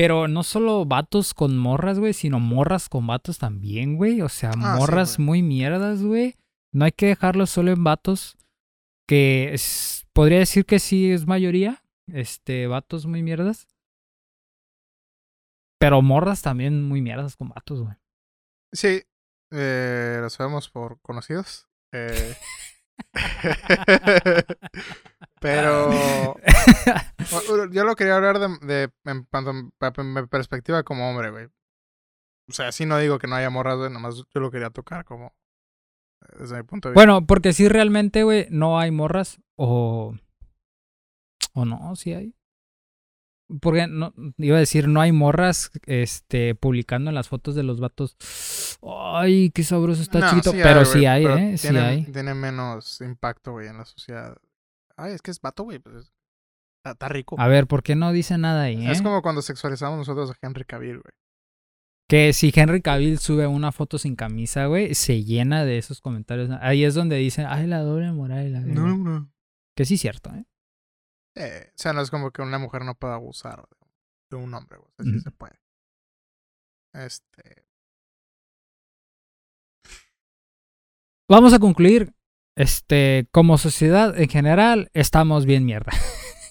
Pero no solo vatos con morras, güey, sino morras con vatos también, güey. O sea, Ah, morras muy mierdas, güey. No hay que dejarlo solo en vatos. Que es- podría decir que sí es mayoría. Este, vatos muy mierdas. Pero morras también muy mierdas con vatos, güey. Sí, eh, lo sabemos por conocidos. Eh, pero yo lo quería hablar de, de- en, cuanto a- mi perspectiva como hombre, güey. O sea, sí no digo que no haya morras, güey, nomás yo lo quería tocar como desde mi punto de vista. Bueno, porque si realmente, güey, no hay morras o... O no, sí hay. Porque no, iba a decir, no hay morras este, publicando en las fotos de los vatos. Ay, qué sabroso está No, chiquito. sí pero sí hay, pero ¿eh? Sí hay. Tiene menos impacto, güey, en la sociedad. Ay, es que es vato, güey. Pues, está, está rico. A ver, ¿por qué no dice nada ahí, eh? Es como cuando sexualizamos nosotros a Henry Cavill, güey. Que si Henry Cavill sube una foto sin camisa, güey, se llena de esos comentarios. Ahí es donde dicen, ay, la doble moral la verga". No, no. Que sí es cierto, ¿eh? Eh, o sea, no es como que una mujer no pueda abusar de, un hombre, güey. O sea, sí Ujú. se puede. Este. Vamos a concluir. Este, como sociedad en general, estamos bien mierda.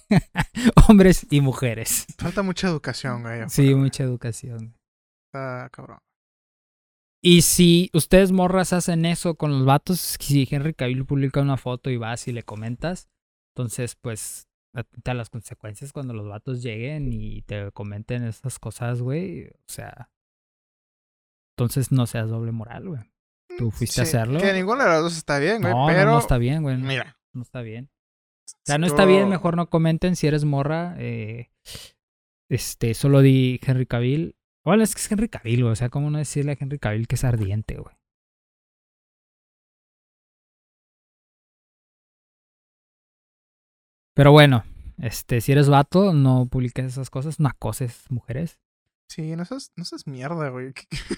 Hombres y mujeres. Falta mucha educación, güey. Sí, güey. mucha educación. Está cabrón. Y si ustedes morras hacen eso con los vatos, si Henry Cavill publica una foto y vas y le comentas, entonces pues atenta a las consecuencias cuando los vatos lleguen y te comenten esas cosas, güey. O sea, entonces no seas doble moral, güey. Tú fuiste a hacerlo. Que ninguna de las dos está bien, güey. No, no, pero. no está bien, güey. Mira. no está bien. O sea, no está bien, mejor no comenten si eres morra. Eh, este, solo di Henry Cavill. Bueno, es que es Henry Cavill, güey. O sea, ¿cómo no decirle a Henry Cavill que es ardiente, güey? Pero bueno, este, si eres vato, no publiques esas cosas, no acoses mujeres. Sí, no seas, no seas mierda, güey.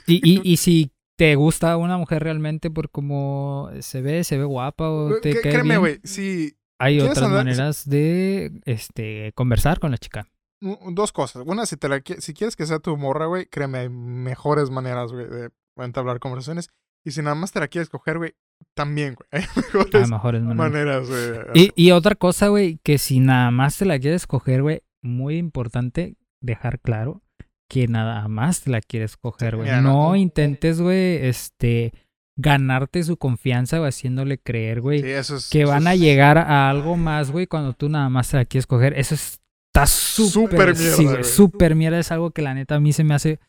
Y, y, y si te gusta una mujer realmente por cómo se ve, se ve guapa o te cae Créeme, güey. Sí, hay ¿Quieres otras andar- maneras de este conversar con la chica. dos cosas. Una, si, te la, si quieres que sea tu morra, güey, créeme, hay mejores maneras, güey, de entablar conversaciones. Y si nada más te la quieres coger, güey, también, güey. Hay mejores lo mejor es manera. maneras, güey. Y, y otra cosa, güey, que si nada más te la quieres coger, güey, muy importante dejar claro que nada más te la quieres coger, güey. No- No intentes, güey, este, ganarte su confianza, güey, haciéndole creer, güey, Sí, eso es, que van a llegar a algo más, güey, cuando tú nada más te la quieres coger. Eso está súper Súper mierda, sí, güey. súper mierda. Es algo que la neta a mí se me hace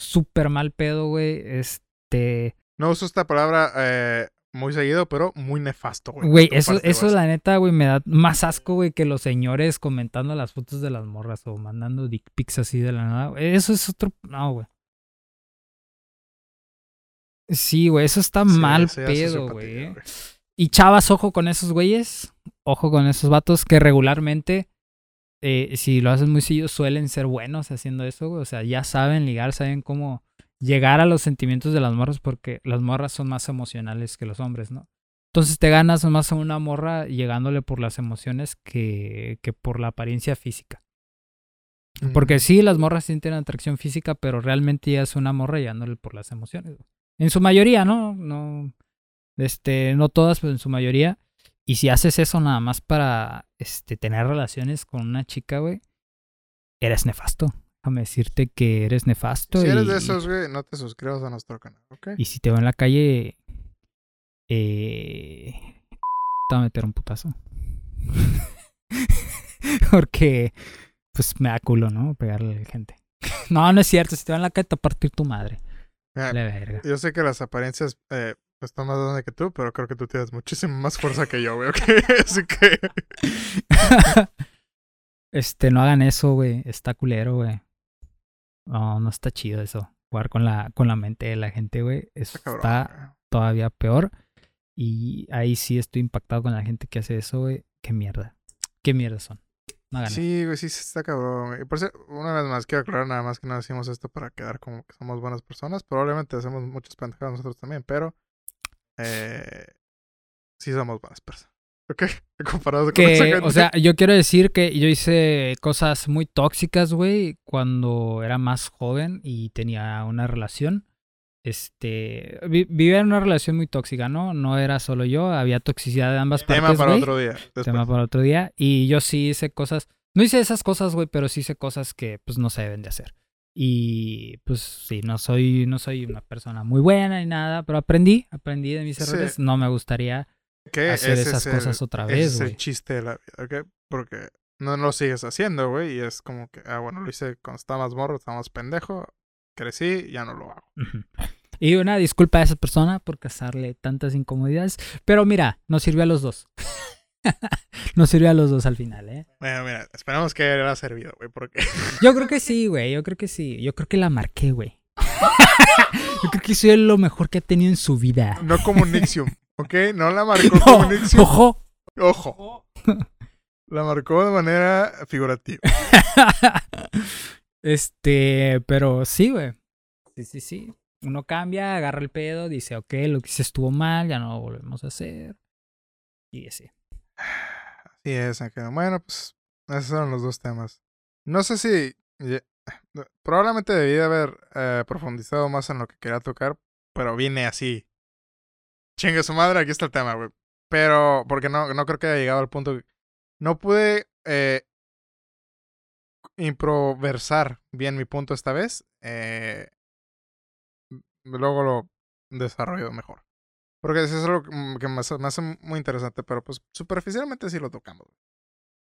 súper mal pedo, güey. Este, No uso esta palabra eh, muy seguido, pero muy nefasto, güey. güey, eso, parte, eso la neta, güey, me da más asco, güey, que los señores comentando las fotos de las morras o mandando dick pics así de la nada. güey. Eso es otro, no, güey. Sí, güey, eso está Sí, mal pedo, güey. Y chavas, ojo con esos güeyes. Ojo con esos vatos que regularmente, eh, si lo hacen muy seguido, suelen ser buenos haciendo eso, güey. O sea, ya saben ligar, saben cómo llegar a los sentimientos de las morras porque las morras son más emocionales que los hombres, ¿no? Entonces te ganas más a una morra llegándole por las emociones que, que por la apariencia física. Porque sí, las morras sienten atracción física, pero realmente ya es una morra llegándole por las emociones. En su mayoría, ¿no? No, este, no todas, pero en su mayoría. Y si haces eso nada más para este, tener relaciones con una chica, güey, eres nefasto. Déjame decirte que eres nefasto. Si eres y, de esos, güey, no te suscribas a nuestro canal, ¿ok? y si te veo en la calle, eh, te va a meter un putazo. Porque, pues me da culo, ¿no? Pegarle a la gente. No, no es cierto. Si te veo en la calle, te va a partir tu madre. Mira, La verga. Yo sé que las apariencias eh, están más grandes que tú, pero creo que tú tienes muchísima más fuerza que yo, güey, ¿ok? Así que... este, no hagan eso, güey. Está culero, güey. No, no está chido eso. Jugar con la, con la mente de la gente, güey. Eso Está está todavía peor. Y ahí sí estoy impactado con la gente que hace eso, güey. Qué mierda. Qué mierda son. No. Sí, güey, sí, está cabrón, güey. Y por eso, una vez más, quiero aclarar nada más que no decimos esto para quedar como que somos buenas personas. Probablemente hacemos muchos pendejadas nosotros también, pero... Eh, sí somos buenas personas. ¿Ok? Comparado con esa Que, gente. o sea, yo quiero decir que yo hice cosas muy tóxicas, güey, cuando era más joven y tenía una relación. Este, vi- vivía en una relación muy tóxica, ¿no? No era solo yo, había toxicidad de ambas Tema partes, para güey. otro día. después. Tema para otro día. Y yo sí hice cosas, no hice esas cosas, güey, pero sí hice cosas que pues no se deben de hacer. Y pues sí, no soy, no soy una persona muy buena ni nada, pero aprendí, aprendí de mis Sí. errores. No me gustaría Que hacer ese esas es el- cosas otra vez, es el güey. chiste de la vida, ¿ok? Porque no lo sigues haciendo, güey. Y es como que, ah, bueno, lo hice cuando estaba más morro, estaba más pendejo. Crecí, ya no lo hago. Y una disculpa a esa persona por causarle tantas incomodidades. Pero mira, nos sirvió a los dos. nos sirvió a los dos al final, ¿eh? Bueno, mira, esperamos que haya servido, güey, porque Yo creo que sí, güey. Yo creo que sí. Yo creo que la marqué, güey. yo creo que soy lo mejor que ha tenido en su vida. no como Nixium, ¿ok? No la marcó No, como ojo. Ojo. La marcó de manera figurativa. este, pero sí, güey. Sí, sí, sí. Uno cambia, agarra el pedo, dice, ok, lo que hice estuvo mal, ya no lo volvemos a hacer. Y así. Así es. Bueno, pues esos eran los dos temas. No sé si... Probablemente debí de haber eh, profundizado más en lo que quería tocar, pero vine así. Chingue su madre, aquí está el tema, güey. Pero, porque no, no creo que haya llegado al punto... No pude eh, improversar bien mi punto esta vez. Eh, luego lo desarrollo mejor. Porque eso es algo que me hace, muy interesante, pero pues superficialmente sí lo tocamos.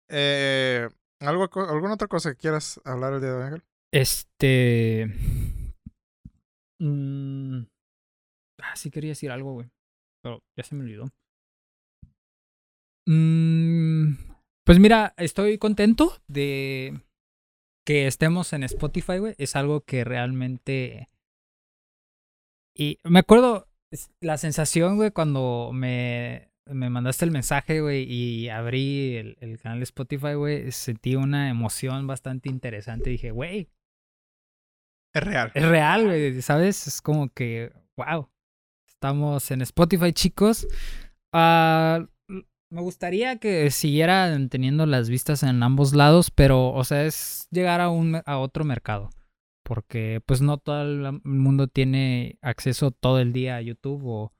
Eh, ¿algo, ¿Alguna otra cosa que quieras hablar el día de hoy, Ángel? Este. mm, Ah, sí quería decir algo, güey. Pero ya se me olvidó. Mm, Pues mira, estoy contento de que estemos en Spotify, güey. Es algo que realmente. Y me acuerdo la sensación, güey, cuando me, me mandaste el mensaje, güey, y abrí el, el canal de Spotify, güey. Sentí una emoción bastante interesante. Dije, güey, Es real. es real, güey, ¿sabes? Es como que, wow. Estamos en Spotify, chicos. Ah, me gustaría que siguieran teniendo las vistas en ambos lados, pero, o sea, es llegar a, un, a otro mercado. Porque, pues, no todo el mundo tiene acceso todo el día a YouTube o,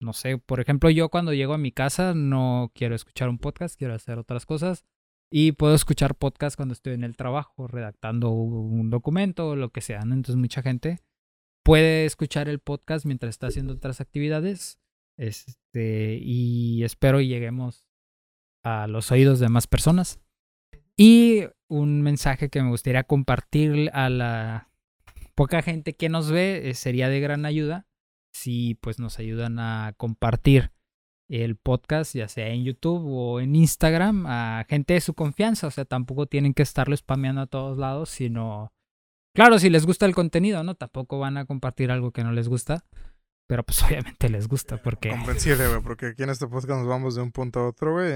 no sé, por ejemplo, yo cuando llego a mi casa no quiero escuchar un podcast, quiero hacer otras cosas. Y puedo escuchar podcast cuando estoy en el trabajo, redactando un documento lo que sea. ¿no? Entonces mucha gente puede escuchar el podcast mientras está haciendo otras actividades. Este, y espero lleguemos a los oídos de más personas. Y un mensaje que me gustaría compartir a la poca gente que nos ve eh, sería de gran ayuda si pues nos ayudan a compartir el podcast, ya sea en YouTube o en Instagram, a gente de su confianza. O sea, tampoco tienen que estarlo spameando a todos lados, sino. Claro, si les gusta el contenido, ¿no? Tampoco van a compartir algo que no les gusta. Pero pues obviamente les gusta porque. Comprensible, güey, porque aquí en este podcast nos vamos de un punto a otro, güey,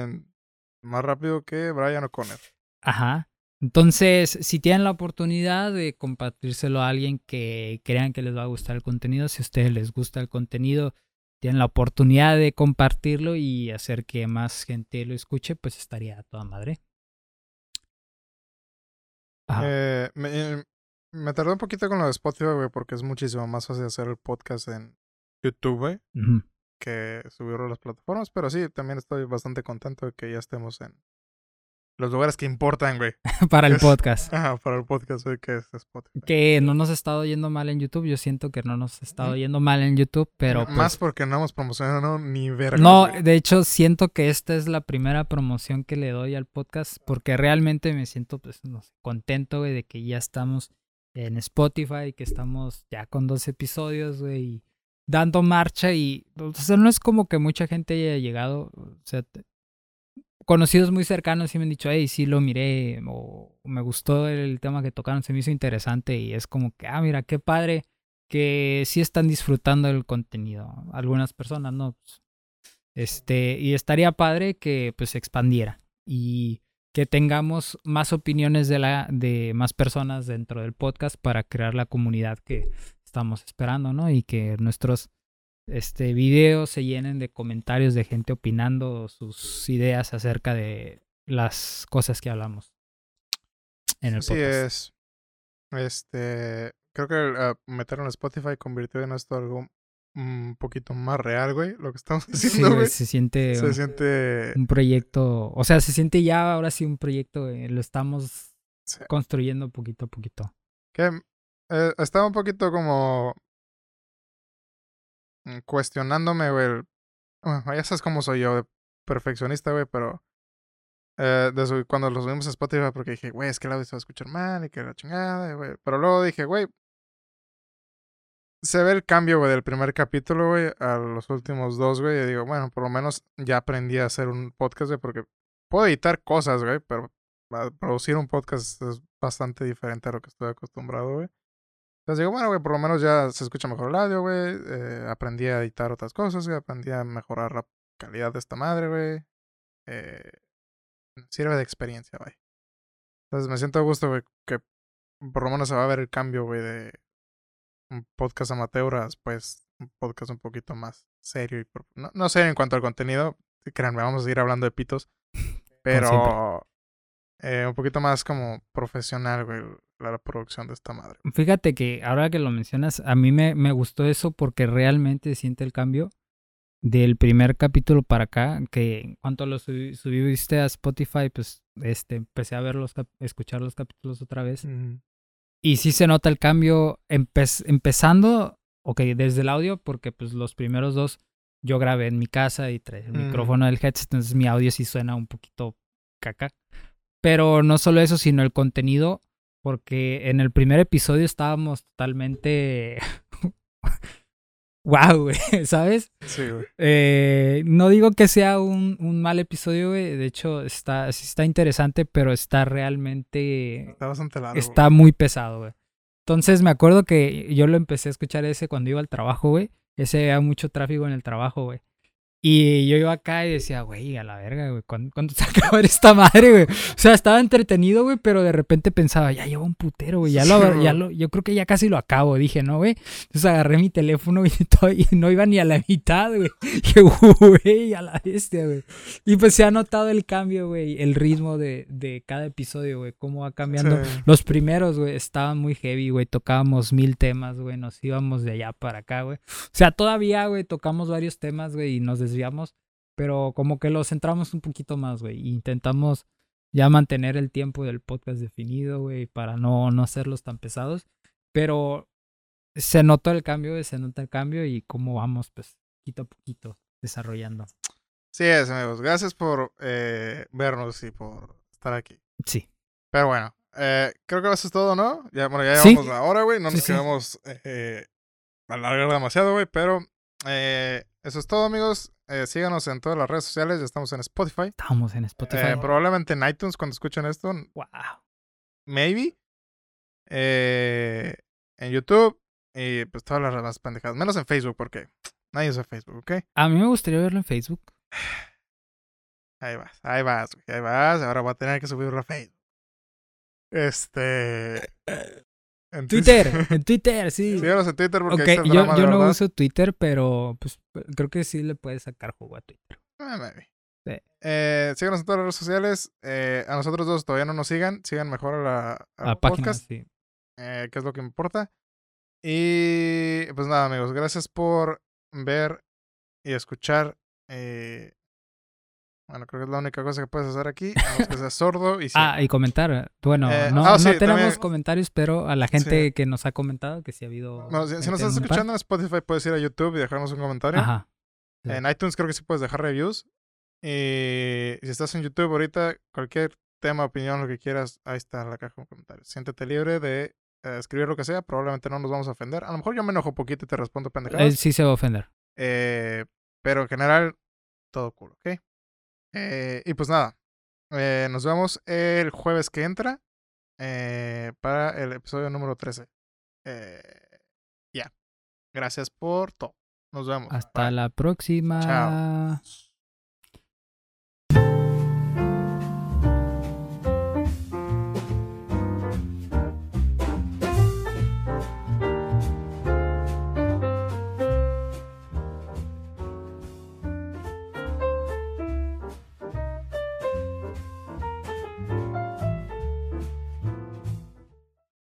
más rápido que Brian O'Connor. Ajá. Entonces, si tienen la oportunidad de compartírselo a alguien que crean que les va a gustar el contenido, si a ustedes les gusta el contenido, tienen la oportunidad de compartirlo y hacer que más gente lo escuche, pues estaría a toda madre. Ajá. Eh, me, eh, me tardé un poquito con lo de Spotify, güey, porque es muchísimo más fácil hacer el podcast en YouTube, güey, que subirlo a las plataformas. Pero sí, también estoy bastante contento de que ya estemos en los lugares que importan, güey. Para el Es- podcast. Ajá, para el podcast, güey, que es Spotify. Que no nos ha estado yendo mal en YouTube. Yo siento que no nos ha estado yendo mal en YouTube, pero. M- pues, Más porque no hemos promocionado ni verga. No, de hecho siento que esta es la primera promoción que le doy al podcast porque realmente me siento pues no sé, contento güey, de que ya estamos en Spotify, que estamos ya con dos episodios, güey, dando marcha y o sea, no es como que mucha gente haya llegado, conocidos muy cercanos sí me han dicho, hey, sí lo miré o me gustó el tema que tocaron, se me hizo interesante y es como que, ah, mira, qué padre que sí están disfrutando del contenido. Algunas personas no. Pues, Este, y estaría padre que pues se expandiera y que tengamos más opiniones de la de más personas dentro del podcast para crear la comunidad que estamos esperando, ¿no? Y que nuestros este videos se llenen de comentarios de gente opinando sus ideas acerca de las cosas que hablamos en el Así podcast. es. Este, creo que uh, meterlo en Spotify convirtió en esto algo un poquito más real, güey. Lo que estamos Sí, haciendo, güey, güey. se siente se un, siente... un proyecto, o sea, se siente ya ahora sí un proyecto, eh, lo estamos Sí. construyendo poquito a poquito. Que eh, estaba un poquito como mm, cuestionándome, güey. Bueno, ya sabes cómo soy yo, de perfeccionista, güey, pero eh, de su- cuando lo subimos a Spotify, porque dije, güey, es que el audio se va a escuchar mal y que la chingada, güey. Pero luego dije, güey, se ve el cambio, güey, del primer capítulo, güey, a los últimos dos, güey. Y digo, bueno, por lo menos ya aprendí a hacer un podcast, güey, porque puedo editar cosas, güey, pero producir un podcast es bastante diferente a lo que estoy acostumbrado, güey. Entonces digo, bueno, güey, por lo menos ya se escucha mejor el audio, güey. eh, aprendí a editar otras cosas, güey. Aprendí a mejorar la calidad de esta madre, güey. Eh, sirve de experiencia, güey. Entonces me siento a gusto, güey, que por lo menos se va a ver el cambio, güey, de un podcast amateur a después un podcast un poquito más serio. y No, no sé en cuanto al contenido, créanme, vamos a seguir hablando de pitos. Pero eh, un poquito más como profesional, güey, la, la producción de esta madre. Fíjate que ahora que lo mencionas, a mí me, me gustó eso porque realmente siente el cambio del primer capítulo para acá, que en cuanto lo subiste a Spotify, pues este, empecé a ver los escuchar los capítulos otra vez. Y sí se nota el cambio empe- empezando, ok, desde el audio, porque pues los primeros dos yo grabé en mi casa y traía el Mm. micrófono del headset, entonces mi audio sí suena un poquito caca. Pero no solo eso, sino el contenido, porque en el primer episodio estábamos totalmente... wow, güey, ¿sabes? Sí, güey. Eh, no digo que sea un, un mal episodio, güey, de hecho está, sí está interesante, pero está realmente Está bastante largo. está muy pesado, güey. Entonces me acuerdo que yo lo empecé a escuchar ese cuando iba al trabajo, güey. Ese había mucho tráfico en el trabajo, güey. Y yo iba acá y decía, güey, a la verga, güey, ¿cuándo, cuándo se acaba esta madre, güey? O sea, estaba entretenido, güey, pero de repente pensaba, ya lleva un putero, güey, ya, lo, ya lo, yo creo que ya casi lo acabo, dije, ¿no, güey? Entonces agarré mi teléfono y, todo- y no iba ni a la mitad, güey. Dije, güey, a la bestia, güey. Y pues se ha notado el cambio, güey, el ritmo de, de cada episodio, güey, cómo va cambiando. Sí. Los primeros, güey, estaban muy heavy, güey. Tocábamos mil temas, güey. Nos íbamos de allá para acá, güey. O sea, todavía, güey, tocamos varios temas, güey, y nos desviamos. Pero como que los centramos un poquito más, güey. Intentamos ya mantener el tiempo del podcast definido, güey, para no, no hacerlos tan pesados. Pero se notó el cambio, se nota el cambio y cómo vamos, pues, poquito a poquito desarrollando. Sí es, amigos. Gracias por eh, vernos y por estar aquí. Sí. Pero bueno, eh, creo que eso es todo, ¿no? Ya, bueno, ya Sí. llevamos la hora, güey. No Sí, nos sí. queremos eh, alargar demasiado, güey. Pero eh, eso es todo, amigos. Eh, síganos en todas las redes sociales. Ya estamos en Spotify. Estamos en Spotify. Eh, probablemente en iTunes cuando escuchen esto. wow. Maybe. Eh, en YouTube. Y pues todas las demás pendejadas. Menos en Facebook porque nadie usa Facebook, ¿ok? A mí me gustaría verlo en Facebook. Ahí vas, ahí vas, güey, ahí vas. Ahora voy a tener que subirlo a Facebook. Este. En Twitter, en Twitter, sí. Síganos en Twitter porque Ok, ahí está el yo, drama yo no verdad. uso Twitter, pero pues creo que sí le puedes sacar jugo a Twitter. Ah, maybe. Sí. Eh, síganos en todas las redes sociales. Eh, a nosotros dos todavía no nos sigan. Sigan mejor a La página, podcast, sí. eh, que es lo que importa. Y pues nada, amigos. Gracias por ver y escuchar. Eh, bueno, creo que es la única cosa que puedes hacer aquí. A menos que seas sordo y Ah, y comentar. Bueno, Eh, no, ah, no sí, tenemos también- comentarios, pero a la gente que nos ha comentado que sí ha habido. Bueno, si, si nos estás escuchando en Spotify, puedes ir a YouTube y dejarnos un comentario. Ajá. Sí. En iTunes creo que sí puedes dejar reviews. Y si estás en YouTube ahorita, cualquier tema, opinión, lo que quieras, ahí está la caja de comentarios. Siéntete libre de eh, escribir lo que sea. Probablemente no nos vamos a ofender. A lo mejor yo me enojo poquito y te respondo pendejadas. Él sí se va a ofender. Eh, pero en general, todo cool, ¿ok? Eh, y pues nada. eh, nos vemos el jueves que entra eh, para el episodio número 13. Eh, ya. Gracias por todo. Nos vemos. Hasta Bye. la próxima. Chao.